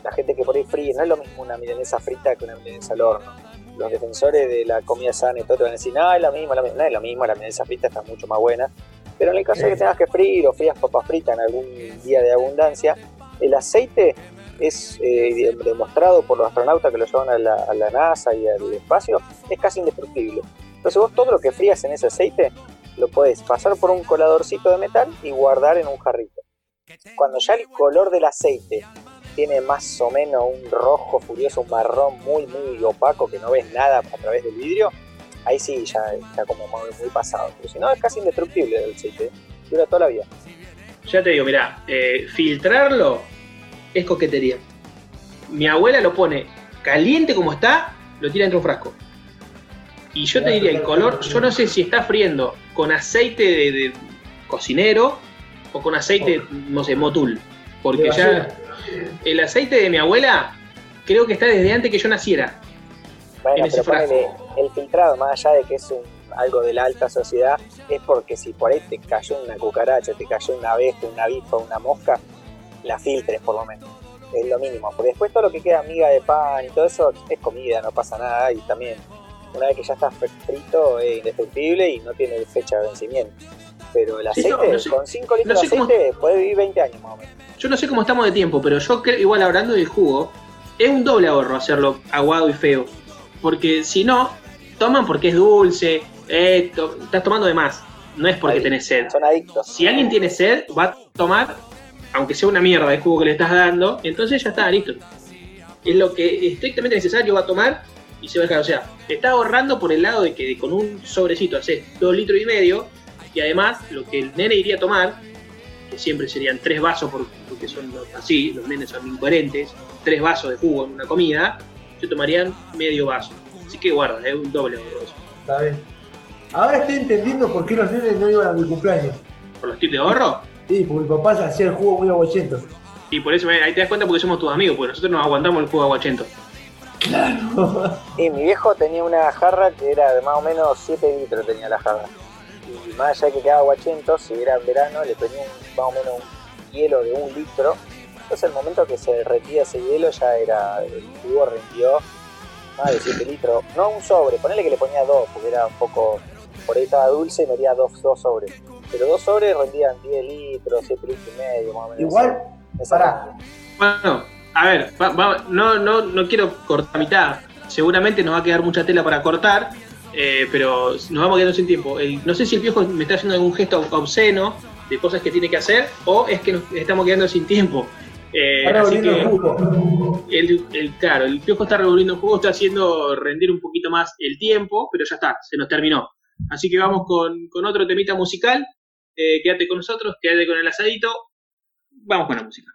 la gente que por ahí fríe, no es lo mismo una milanesa frita que una milanesa al horno. Los defensores de la comida sana y todo te van a decir, no, es lo mismo, lo mismo". no es lo mismo, la milanesa frita está mucho más buena. Pero en el caso de que tengas que freír o frías papas fritas en algún día de abundancia, el aceite es eh, demostrado por los astronautas que lo llevan a la, a la NASA y al espacio, es casi indestructible. Entonces vos todo lo que frías en ese aceite lo podés pasar por un coladorcito de metal y guardar en un jarrito. Cuando ya el color del aceite tiene más o menos un rojo furioso, un marrón muy, muy opaco que no ves nada a través del vidrio, ahí sí ya está como muy, pasado. Pero si no, es casi indestructible el aceite, dura toda la vida. ya te digo, mirá, eh, filtrarlo es coquetería. Mi abuela lo pone caliente como está, lo tira dentro de un frasco. Y yo te diría, el color, yo no sé si está friendo con aceite de, de cocinero o con aceite, no sé, motul. Porque ya el aceite de mi abuela creo que está desde antes que yo naciera. Bueno, En ese pero ponele, el filtrado, más allá de que es un, algo de la alta sociedad, es porque si por ahí te cayó una cucaracha, te cayó una abeja, una avispa, una mosca, la filtres por lo menos. Es lo mínimo. Porque después todo lo que queda miga de pan y todo eso es comida, no pasa nada. Y también, una vez que ya está frito, es indestructible y no tiene fecha de vencimiento. Pero el Sí, aceite, no, no sé- con 5 litros no sé de cómo- aceite, puede vivir 20 años más o menos. Yo no sé cómo estamos de tiempo, pero yo creo, igual hablando del jugo, es un doble ahorro hacerlo aguado y feo. Porque si no, toman porque es dulce, eh, to- estás tomando de más. No es porque Ahí. tenés sed. Son adictos. Si alguien tiene sed, va a tomar, aunque sea una mierda de jugo que le estás dando, entonces ya está, listo. Es lo que estrictamente necesario va a tomar y se va a dejar. O sea, te está ahorrando por el lado de que con un sobrecito haces dos litros y medio y además lo que el nene iría a tomar, que siempre serían tres vasos por- porque son así, los nenes son incoherentes, tres vasos de jugo en una comida, se tomarían medio vaso. Así que guarda, es un doble eso. Está bien. Ahora estoy entendiendo por qué los nenes no iban a mi cumpleaños. Por los tips de ahorro, Sí, porque mi papá hacía el jugo muy aguachento. y por eso eh, ahí te das cuenta porque somos tus amigos, porque nosotros nos aguantamos el jugo aguachento. Y mi viejo tenía una jarra que era de más o menos 7 litros tenía la jarra. Y más allá de que quedaba guachento, si era en verano, le ponía un- más o menos un hielo de un litro. Entonces el momento que se derretía ese hielo ya era, el jugo rindió más de 7 litros. No un sobre, ponele que le ponía dos, porque era un poco, por ahí estaba dulce y me haría dos, dos sobres. Pero dos sobres rendían 10 litros, 7 litros y medio más o menos. Igual, pará. Bueno, a ver, va- va- no, no, no quiero cortar a mitad. Seguramente nos va a quedar mucha tela para cortar, eh, pero nos vamos quedando sin tiempo. El- no sé si el viejo me está haciendo algún gesto obsceno de cosas que tiene que hacer o es que nos estamos quedando sin tiempo. Eh, Está así que el jugo. el, el- claro, el piojo está revolviendo el juego, está haciendo rendir un poquito más el tiempo, pero ya está, se nos terminó. Así que vamos con, con otro temita musical. Eh, quédate con nosotros, quédate con el asadito. Vamos con la música.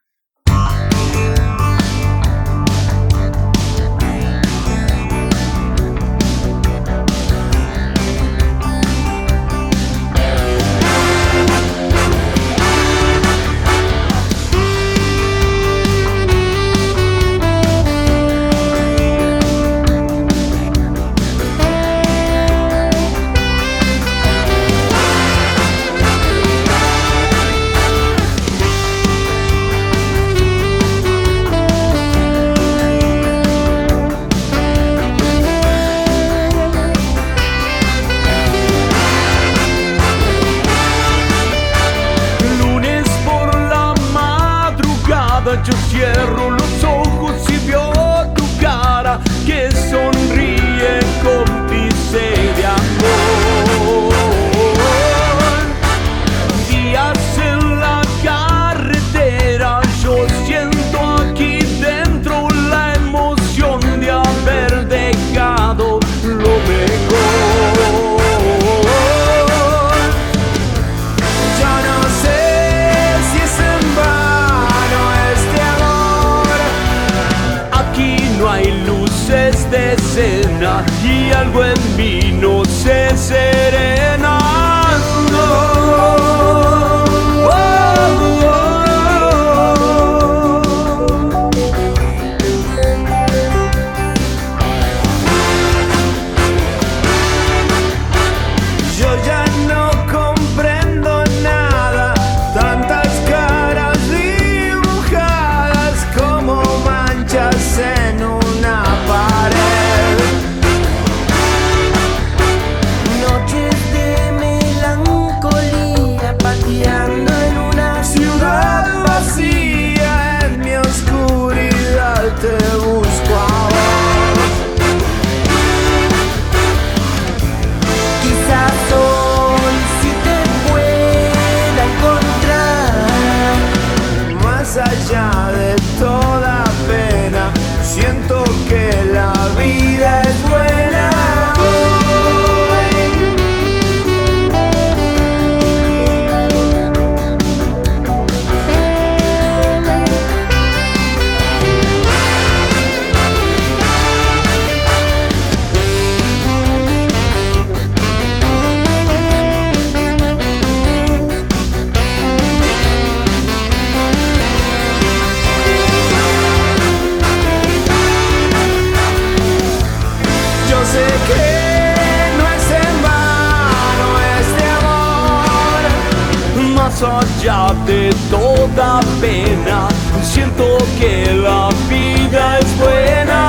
Más allá de toda pena, siento que la vida es buena.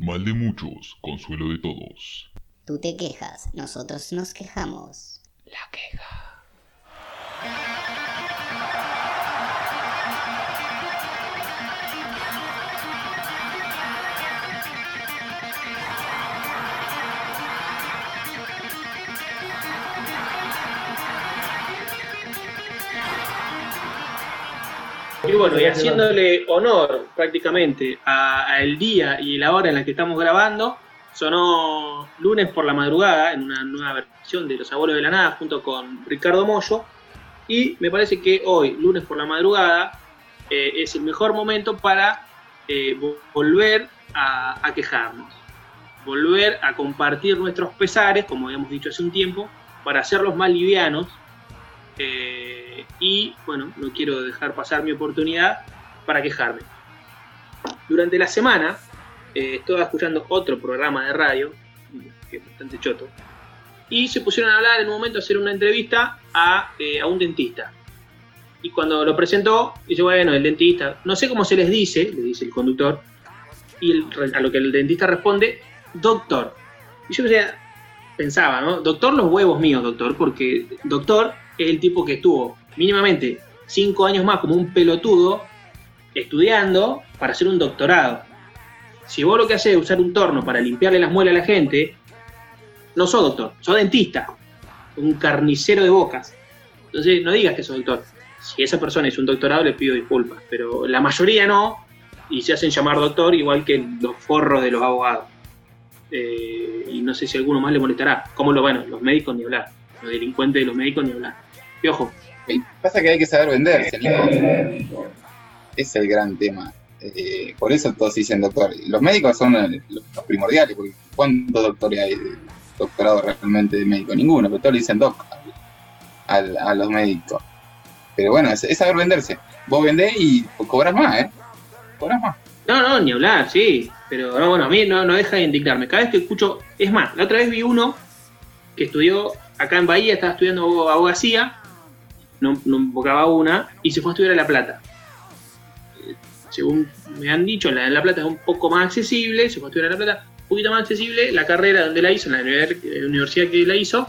Mal de muchos, consuelo de todos. Tú te quejas, nosotros nos quejamos. Y bueno, y haciéndole honor prácticamente a, a día y la hora en la que estamos grabando, sonó lunes por la madrugada en una nueva versión de Los Abuelos de la Nada junto con Ricardo Mollo. Y me parece que hoy, lunes por la madrugada, eh, es el mejor momento para eh, vo- volver a, a quejarnos, volver a compartir nuestros pesares, como habíamos dicho hace un tiempo, para hacerlos más livianos eh, y bueno, no quiero dejar pasar mi oportunidad para quejarme. Durante la semana eh, estaba escuchando otro programa de radio, que es bastante choto, y se pusieron a hablar en un momento a hacer una entrevista a, eh, a un dentista. Y cuando lo presentó, dice, bueno, el dentista, no sé cómo se les dice, le dice el conductor, y el- a lo que el dentista responde, doctor. Y yo pensaba, ¿no? Doctor los huevos míos, doctor, porque doctor es el tipo que estuvo mínimamente cinco años más como un pelotudo estudiando para hacer un doctorado. Si vos lo que haces es usar un torno para limpiarle las muelas a la gente, no sos doctor, sos dentista, un carnicero de bocas. Entonces no digas que sos doctor. Si esa persona es un doctorado, le pido disculpas, pero la mayoría no, y se hacen llamar doctor igual que los forros de los abogados. Eh, y no sé si alguno más le molestará. Como lo bueno, los médicos ni hablar, los delincuentes de los médicos ni hablar. Y ojo, Pasa que hay que saber venderse, Nico. Es el gran tema. Eh, por eso todos dicen doctor. Los médicos son los los primordiales, porque ¿cuántos doctores hay de doctorado realmente de médico? Ninguno, pero todos le dicen doc al- a los médicos. Pero bueno, es, es saber venderse. Vos vendés y cobras más, ¿eh? Cobras más. No, no, ni hablar, sí. Pero no, bueno, a mí no, no deja de indignarme. Cada vez que escucho. Es más, la otra vez vi uno que estudió acá en Bahía, estaba estudiando abogacía, no, no invocaba una, y se fue a estudiar a La Plata. Eh, según me han dicho, la de La Plata es un poco más accesible, se construye en La Plata, un poquito más accesible, la carrera donde la hizo, en la eh, universidad que la hizo,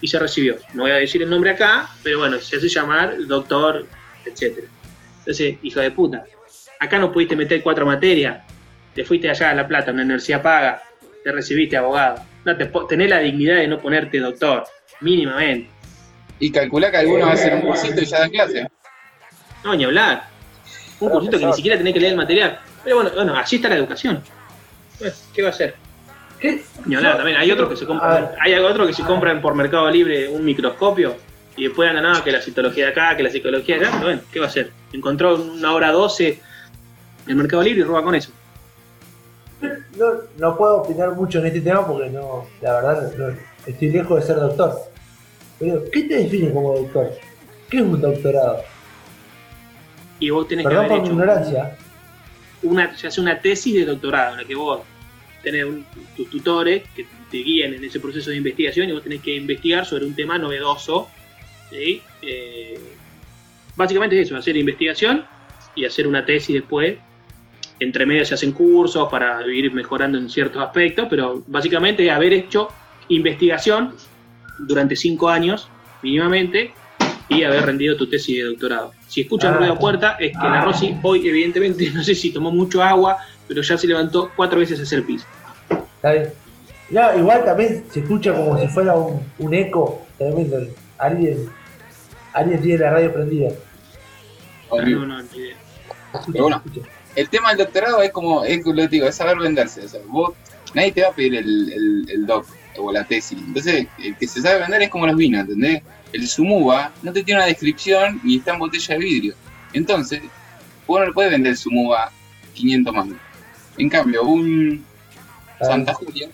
y se recibió. No voy a decir el nombre acá, pero bueno, se hace llamar doctor, etcétera. Entonces, hijo de puta, acá no pudiste meter cuatro materias, te fuiste allá a La Plata, una universidad paga, te recibiste abogado. No te tenés la dignidad de no ponerte doctor, mínimamente. Y calculá que alguno va a hacer un cursito y ya da clase. No, ni hablar. Un cursito que ni siquiera tenés que leer el material. Pero bueno, bueno, así está la educación. ¿Qué va a hacer? ¿Qué? Ni hablar, también hay otros que se compran, ver. hay otros que se compran por Mercado Libre un microscopio y después andan nada que la citología de acá, que la psicología de acá, pero bueno, ¿qué va a hacer? Encontró una hora 12 en Mercado Libre y roba con eso. No, no puedo opinar mucho en este tema porque no, la verdad, no- estoy lejos de ser doctor. Pero, ¿qué te define como doctor? ¿Qué es un doctorado? Y vos tenés Perdón que por haber mi hecho ignorancia. una, se hace una tesis de doctorado en la que vos tenés un- tus tutores que te guían en ese proceso de investigación y vos tenés que investigar sobre un tema novedoso. ¿sí? Eh, básicamente es eso, hacer investigación y hacer una tesis después. Entre medio se hacen cursos para ir mejorando en ciertos aspectos, pero básicamente es haber hecho investigación durante cinco años mínimamente y haber rendido tu tesis de doctorado. Si escuchan Ah. ruido de puerta, es que la Rosy hoy, evidentemente, no sé si tomó mucho agua, pero ya se levantó cuatro veces a hacer pis. ¿Está bien? No, igual también se escucha como si fuera un, un eco tremendo. Alguien, alguien tiene la radio prendida. Horrible. No, no, ni idea. Se escucha, Pero bueno. se escucha. El tema del doctorado es como, es lo digo, es saber venderse. O sea, vos, nadie te va a pedir el, el, el doc o la tesis. Entonces, el que se sabe vender es como los vinos, ¿entendés? El Sumuba no te tiene una descripción ni está en botella de vidrio. Entonces, vos no le puedes vender el Sumuba 500 mangos. En cambio, un Ah, Santa Julia,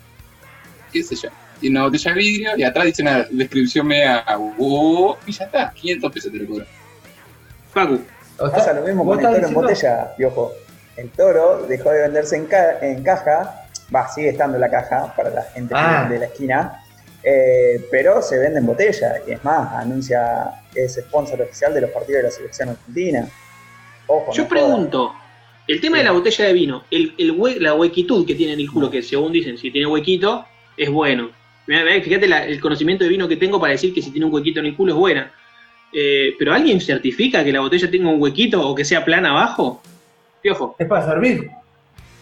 qué sé yo, tiene una botella de vidrio y atrás dice una descripción media, "Oh", y ya está, 500 pesos te lo cobran. Facu, o sea, Pasa lo mismo con el estás toro en botella, piojo. El toro dejó de venderse en, ca- en caja, va, sigue estando en la caja para la gente Ah. de la esquina, eh, pero se vende en botella. Y es más, anuncia es sponsor oficial de los partidos de la selección argentina. Ojo, yo no pregunto, el tema de la botella de vino, el, el hue- la huequitud que tiene en el culo, que según dicen, si tiene huequito, es bueno. Fíjate la- el conocimiento de vino que tengo para decir que si tiene un huequito en el culo es buena. Eh, pero ¿alguien certifica que la botella tenga un huequito o que sea plana abajo? Piojo. Es para servir.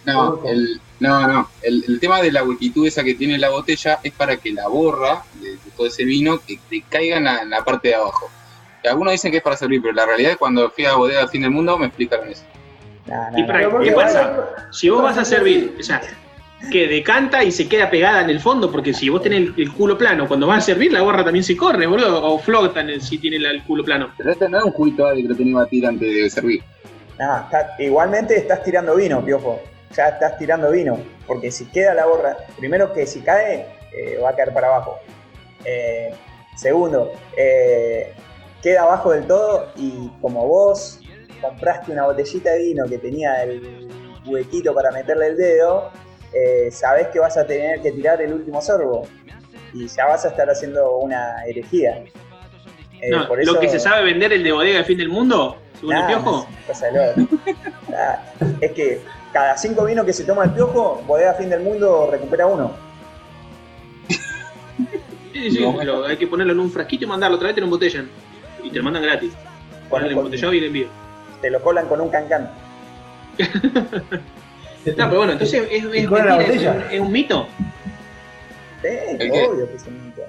No, el, no, no. El, el tema de la huequitud esa que tiene la botella es para que la borra de, de todo ese vino que te caiga en la, en la parte de abajo. Y algunos dicen que es para servir, pero la realidad es cuando fui a bodega al fin del mundo me explicaron eso. Nah, nah, Y para- ¿por ¿qué qué? pasa? Si vos vas a servir, o sea, que decanta y se queda pegada en el fondo, porque si vos tenés el, el culo plano, cuando vas a servir, la gorra también se corre, boludo, o flota en el- si tiene la- el culo plano. Pero este no es un juguito de que lo tenía que batir antes de servir. Nah, está- igualmente estás tirando vino, piojo. Ya estás tirando vino. Porque si queda la borra, primero que si cae, eh, va a caer para abajo. Eh, segundo, eh, queda abajo del todo y como vos compraste una botellita de vino que tenía el huequito para meterle el dedo, sabés que vas a tener que tirar el último sorbo. Y ya vas a estar haciendo una herejía. No, por Lo que se sabe vender el de bodega de fin del mundo, según el piojo. no es cosa de loco. Nah, es que cada cinco vinos que se toma el piojo, bodega fin del mundo recupera uno. Sí, sí, No. hay que ponerlo en un frasquito y mandarlo, otra vez te lo embotellan. Y te lo mandan gratis. Ponerle Con- embotellado y el envío. Te lo colan con un cancán. No, pero bueno, entonces es, es ¿Y cuál es mentira, es un- es un mito. Sí, ¿El qué? obvio que se nota.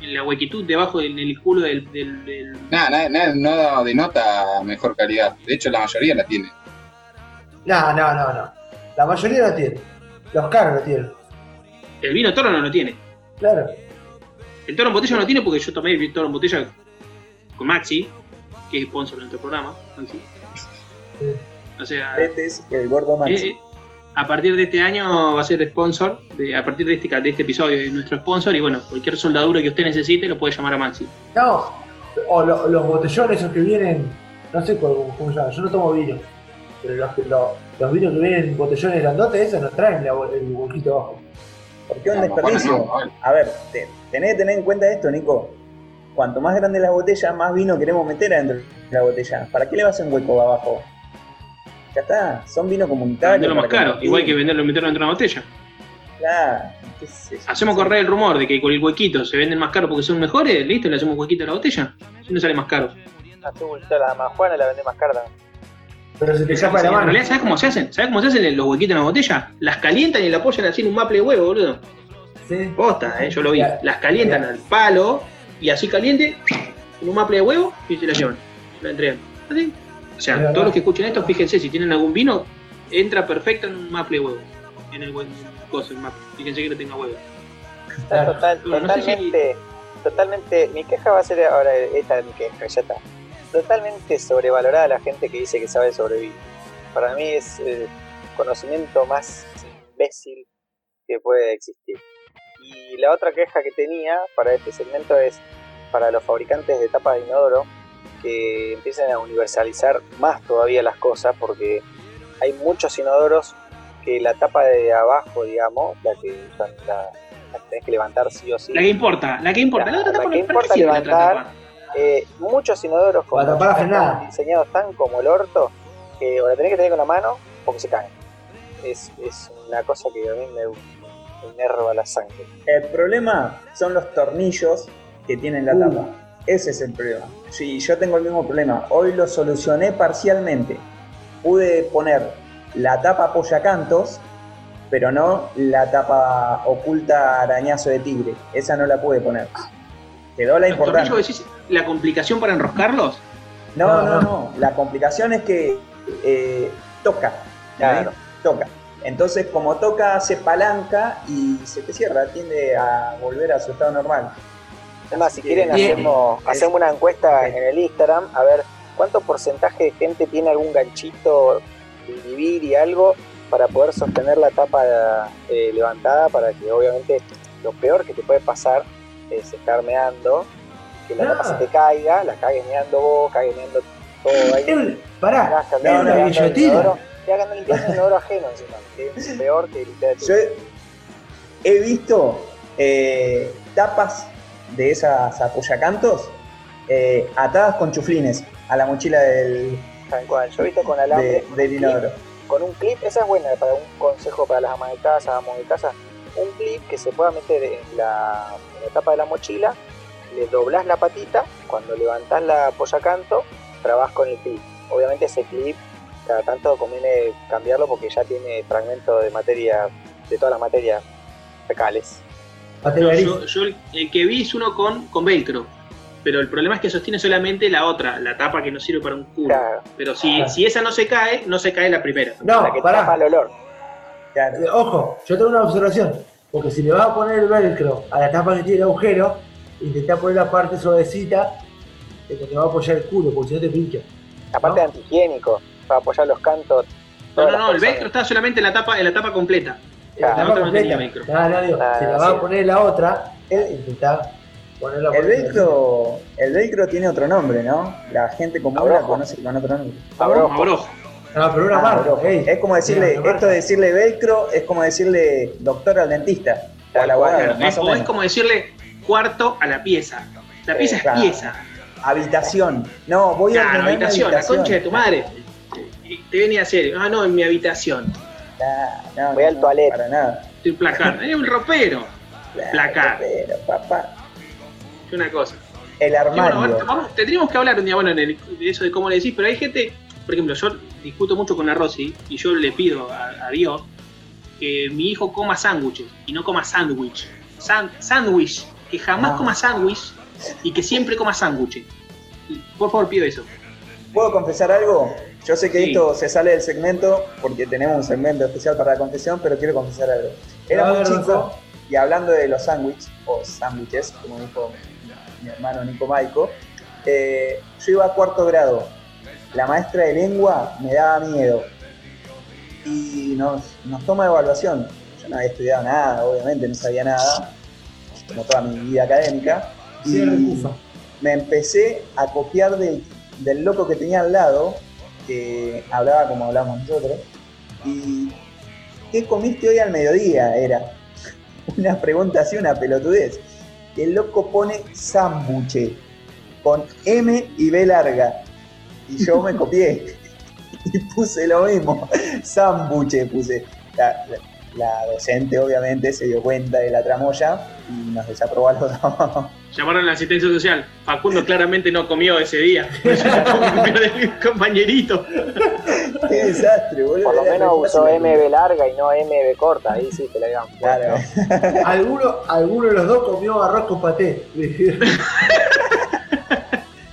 La huequitud debajo del, del culo del, del- del- Nada, nada, nada, no denota mejor calidad. De hecho, la mayoría la tiene. No, no, no, no. La mayoría lo tiene. Los caros lo tienen. El vino toro no lo tiene. Claro. El toro en botella no lo tiene porque yo tomé el toro en botella con Maxi, que es sponsor de nuestro programa. Maxi. O sea, Este es el gordo Maxi. eh, a partir de este año va a ser sponsor, de- a partir de este, de este episodio es nuestro sponsor y bueno, cualquier soldadura que usted necesite lo puede llamar a Maxi. No. O lo- los botellones esos que vienen. No sé cómo, cómo se llama. Yo no tomo vino. Pero los, que- los, los vinos que vienen en botellones grandotes, esos no traen la, el huequito abajo. ¿Por qué un desperdicio? A ver, te- tenés que tener en cuenta esto, Nico. Cuanto más grande la botella, más vino queremos meter adentro de la botella. ¿Para qué le vas a hacer un hueco abajo? Ya está, son vino Para comunitario. venderlo más caro, compartir. igual que venderlo meterlo dentro de una botella. Claro. qué sé yo. Hacemos correr el rumor de que con el huequito se venden más caro porque son mejores, listo, le hacemos huequito a la botella. Si no sale más caro. Hace bulto la majuana la vendés más cara también. Pero se te escapa de la en mano. realidad, ¿sabes cómo se hacen? ¿Sabes cómo se hacen los huequitos en la botella? Las calientan y la apoyan así en un maple de huevo, boludo. Sí. Posta, eh, yo lo vi. Ya. Las calientan Ya. al palo y así caliente, en un maple de huevo y se la llevan. La entregan. Así. O sea, verdad. todos los que escuchen esto, fíjense, si tienen algún vino, entra perfecto en un maple de huevo. En el buen coso, el maple. Fíjense que no tenga huevo. Total- Bueno, no sé si- totalmente, totalmente. Mi queja va a ser ahora esta es mi queja, ya está. Totalmente sobrevalorada la gente que dice que sabe sobrevivir. Para mí es el conocimiento más imbécil que puede existir. Y la otra queja que tenía para este segmento es para los fabricantes de tapas de inodoro que empiecen a universalizar más todavía las cosas porque hay muchos inodoros que la tapa de abajo, digamos, la que la, la que tenés que levantar sí o sí. La que importa, la que importa. La, La- otra la tapa que no- ¿para qué importa levantar. Eh, muchos inodoros con están diseñados tan como el orto que o la tenés que tener con la mano o que se caen. Es, es una cosa que a mí me, me enerva la sangre. El problema son los tornillos que tienen la Uh. tapa. Ese es el problema. Sí, yo tengo el mismo problema. Hoy lo solucioné parcialmente. Pude poner la tapa apoyacantos, pero no la tapa oculta arañazo de tigre. Esa no la pude poner. Quedó la ¿Los tornillos importante. La complicación para enroscarlos? No, No, no. La complicación es que eh, toca. Claro. ¿eh? Toca. Entonces, como toca, hace palanca y se te cierra, tiende a volver a su estado normal. Es más, si quieren bien. hacemos, hacemos una encuesta en el Instagram a ver cuánto porcentaje de gente tiene algún ganchito de dividir y algo para poder sostener la tapa eh, levantada para que obviamente lo peor que te puede pasar es estar meando, que la No. tapa se te caiga, la cagues meando vos, cagues meando todo ahí. Es- Pará, es una el guillotina. inodoro, Y hagan limpiando el inodoro ajeno encima, que es peor que el Yo he, he visto eh, tapas de esas apoyacantos eh, atadas con chuflines a la mochila del, Tal cual. Yo he visto con alambre, de- del inodoro. con un clip, esa es buena para un consejo para las amas de casa, amos de casa, un clip que se pueda meter en la, en la tapa de la mochila, le doblás la patita, cuando levantás la apoyacanto, trabas con el clip. Obviamente ese clip cada tanto conviene cambiarlo porque ya tiene fragmento de materia, de todas las materias fecales. No, yo, yo el, el que vi es uno con, con velcro. Pero el problema es que sostiene solamente la otra, la tapa que no sirve para un culo. Claro, Pero si, Claro. si esa no se cae, no se cae la primera. No, la que pará. tapa el olor. Eh, Ojo, yo tengo una observación. Porque si le vas a poner el velcro a la tapa que tiene el agujero, intentá poner la parte suavecita que te va a apoyar el culo, porque si no te pincha. Aparte ¿No? antihigiénico, para apoyar los cantos. No, no, no, el velcro está solamente en la tapa, en la tapa completa. La Claro, tapa la no tenía completa. velcro. No, digo, Ah, si la sí. vas a poner la otra, intentá ponerla El velcro, el velcro tiene otro nombre, ¿no? La gente común la conoce con otro nombre. Abrojo. Abrojo. No, pero una Ah, marca. Es como decirle, esto de decirle velcro es como decirle doctor al dentista. O al abogado, Claro, más es, o o es menos. como decirle cuarto a la pieza. La pieza es claro. pieza. Habitación. No, voy a Claro, ordenar mi habitación, la concha de tu madre. Te venía a hacer, ah, no, en mi habitación. No, no, Voy al no, toilet. Para nada. Estoy placar. Es un ropero. Placar. Pero, papá. Es una cosa. El armario. bueno, vamos- tendríamos que hablar un día, bueno, en el- de eso de cómo le decís, pero hay gente, por ejemplo, yo discuto mucho con la Rosy y yo le pido a, a Dios que mi hijo coma sándwiches y no coma sándwich. San- Sándwich, que jamás Ah. coma sándwich y que siempre coma sándwiches. Por favor, pido eso. ¿Puedo confesar algo? Yo sé que Sí. esto se sale del segmento porque tenemos un segmento especial para la confesión, pero quiero confesar algo. Era muy chico y hablando de los sándwiches, o sándwiches, como dijo mi hermano Nico Maico, eh, yo iba a cuarto grado. La maestra de lengua me daba miedo y nos, nos toma evaluación. Yo no había estudiado nada, obviamente, no sabía nada, como toda mi vida académica. Sí, y me empecé a copiar del, del loco que tenía al lado, que hablaba como hablamos nosotros. ¿Y qué comiste hoy al mediodía? Era una pregunta así, una pelotudez. El loco pone sambuche con M y B larga. Y yo me copié. y puse lo mismo. Sambuche puse. La, la- la docente obviamente se dio cuenta de la tramoya y nos desaprobó a los dos. Llamaron a la asistencia social. Facundo claramente no comió ese día. Por eso se comió del compañerito. Qué desastre, boludo. Por lo menos usó. MB larga y no MB corta, ahí sí te la puesto. Claro. Alguno, alguno de los dos comió arroz con paté.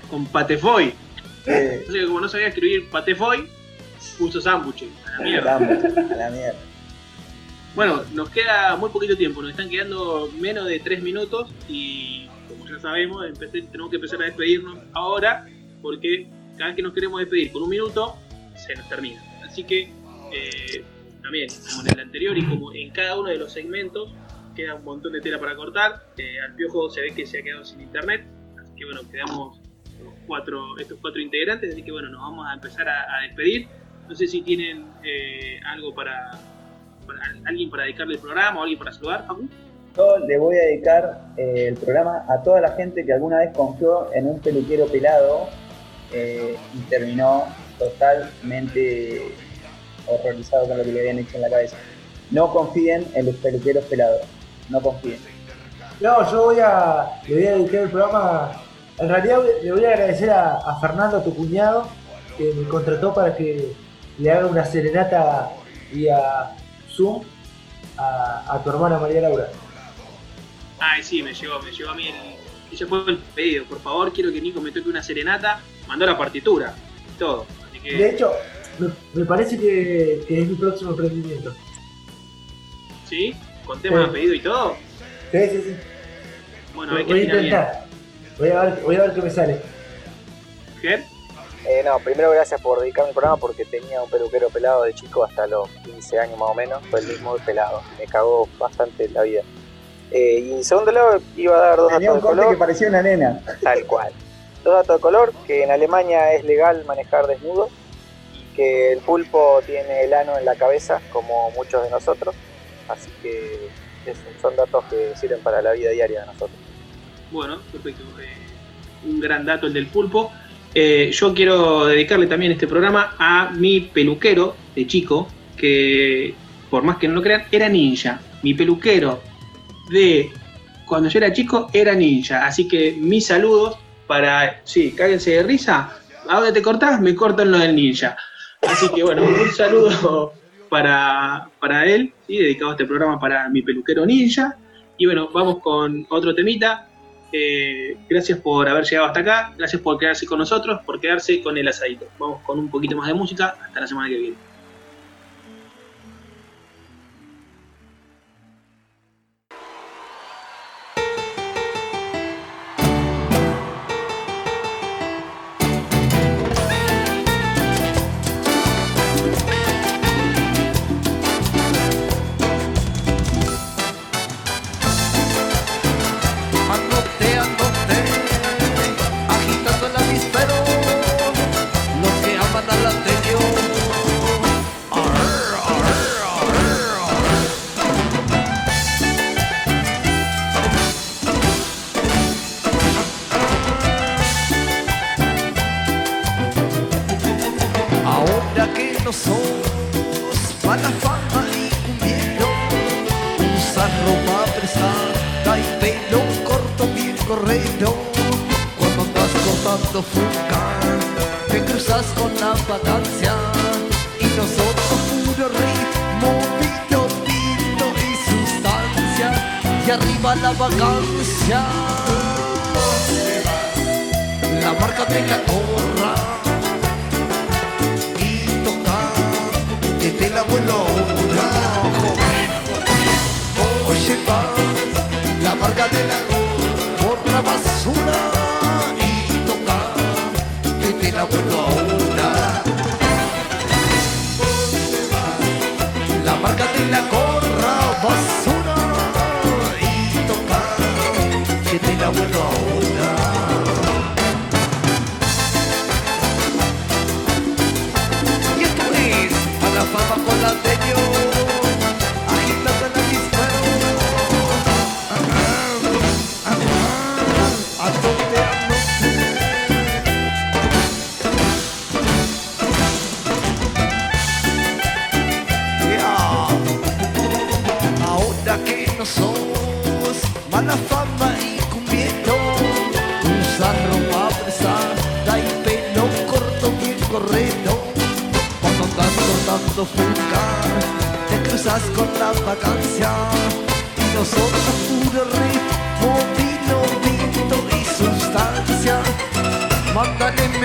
Con patefoy. Eh, Entonces, como no sabía escribir patefoy, puso sambuche. A la mierda. a la mierda. Bueno, nos queda muy poquito tiempo. Nos están quedando menos de 3 minutos. Y como ya sabemos, empecé- tenemos que empezar a despedirnos ahora. Porque cada vez que nos queremos despedir con un minuto, se nos termina. Así que, eh, también, como en el anterior y como en cada uno de los segmentos, queda un montón de tela para cortar. Eh, al piojo se ve que se ha quedado sin internet. Así que bueno, quedamos los cuatro, estos cuatro integrantes. Así que bueno, nos vamos a empezar a, despedir. No sé si tienen eh, algo para- alguien para dedicarle el programa o alguien para saludar, Facu. Yo le voy a dedicar eh, el programa a toda la gente que alguna vez confió en un peluquero pelado eh, y terminó totalmente horrorizado con lo que le habían hecho en la cabeza. No confíen en los peluqueros pelados. No confíen. No, yo voy a, le voy a dedicar el programa. En realidad le voy a agradecer a, a Fernando, tu cuñado, que me contrató para que le haga una serenata vía Zoom a, a tu hermana María Laura. Ay, sí, me llegó, me llegó a mí el. Ella fue el pedido. Por favor, quiero que Nico me toque una serenata. Mandó la partitura y todo. Así que, De hecho, me, me parece que, que es mi próximo emprendimiento. ¿sí? Con temas Sí. de pedido y todo. Sí, sí, sí. Bueno, hay que voy a bien. intentar. Voy a, ver, voy a ver qué me sale. Ger, Eh, no, primero gracias por dedicarme el programa porque tenía un peluquero pelado de chico hasta los 15 años más o menos, fue el mismo pelado, me cagó bastante la vida. Eh, y en segundo lado iba a dar dos Tenía un datos de color, que parecía una nena. tal cual. Dos datos de color, que en Alemania es legal manejar desnudo, y que el pulpo tiene el ano en la cabeza, como muchos de nosotros, así que son datos que sirven para la vida diaria de nosotros. bueno, perfecto. Eh, un gran dato el del pulpo. Eh, yo quiero dedicarle también este programa a mi peluquero de chico, que por más que no lo crean, era ninja. Mi peluquero de cuando yo era chico era ninja. Así que mis saludos para. Sí, cáguense de risa. ¿A dónde te cortás? Me corto en lo del ninja. Así que bueno, un saludo para, para él, ¿sí? dedicado a este programa para mi peluquero ninja. Y bueno, vamos con otro temita. Eh, gracias por haber llegado hasta acá, gracias por quedarse con nosotros, por quedarse con el asadito. Vamos con un poquito más de música, hasta la semana que viene. Vacancia. La marca de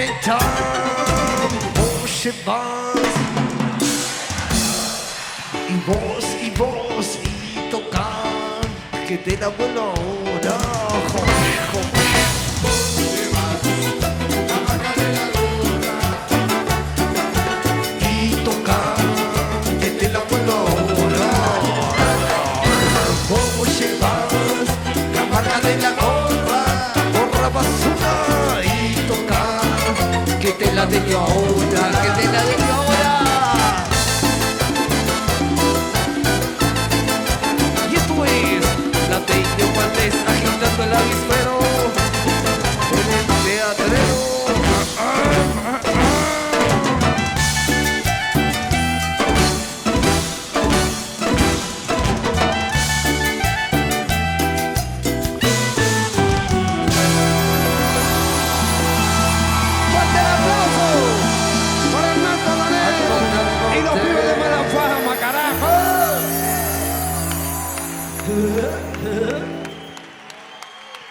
Mándale mecha, oye vas. Y vos, y vos, y tocar, que te la vuelo tocar que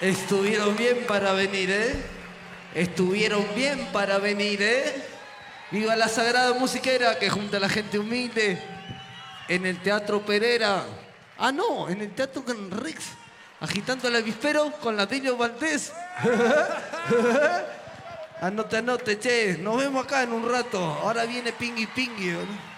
Estuvieron bien para venir, ¿eh? Estuvieron bien para venir, ¿eh? Viva la sagrada musiquera que junta a la gente humilde en el Teatro Pereira. Ah, no, en el Teatro Canrix. Agitando el avispero con la Tillo Valdés. Anote, anote, che. Nos vemos acá en un rato. Ahora viene Pingui Pingui. ¿no?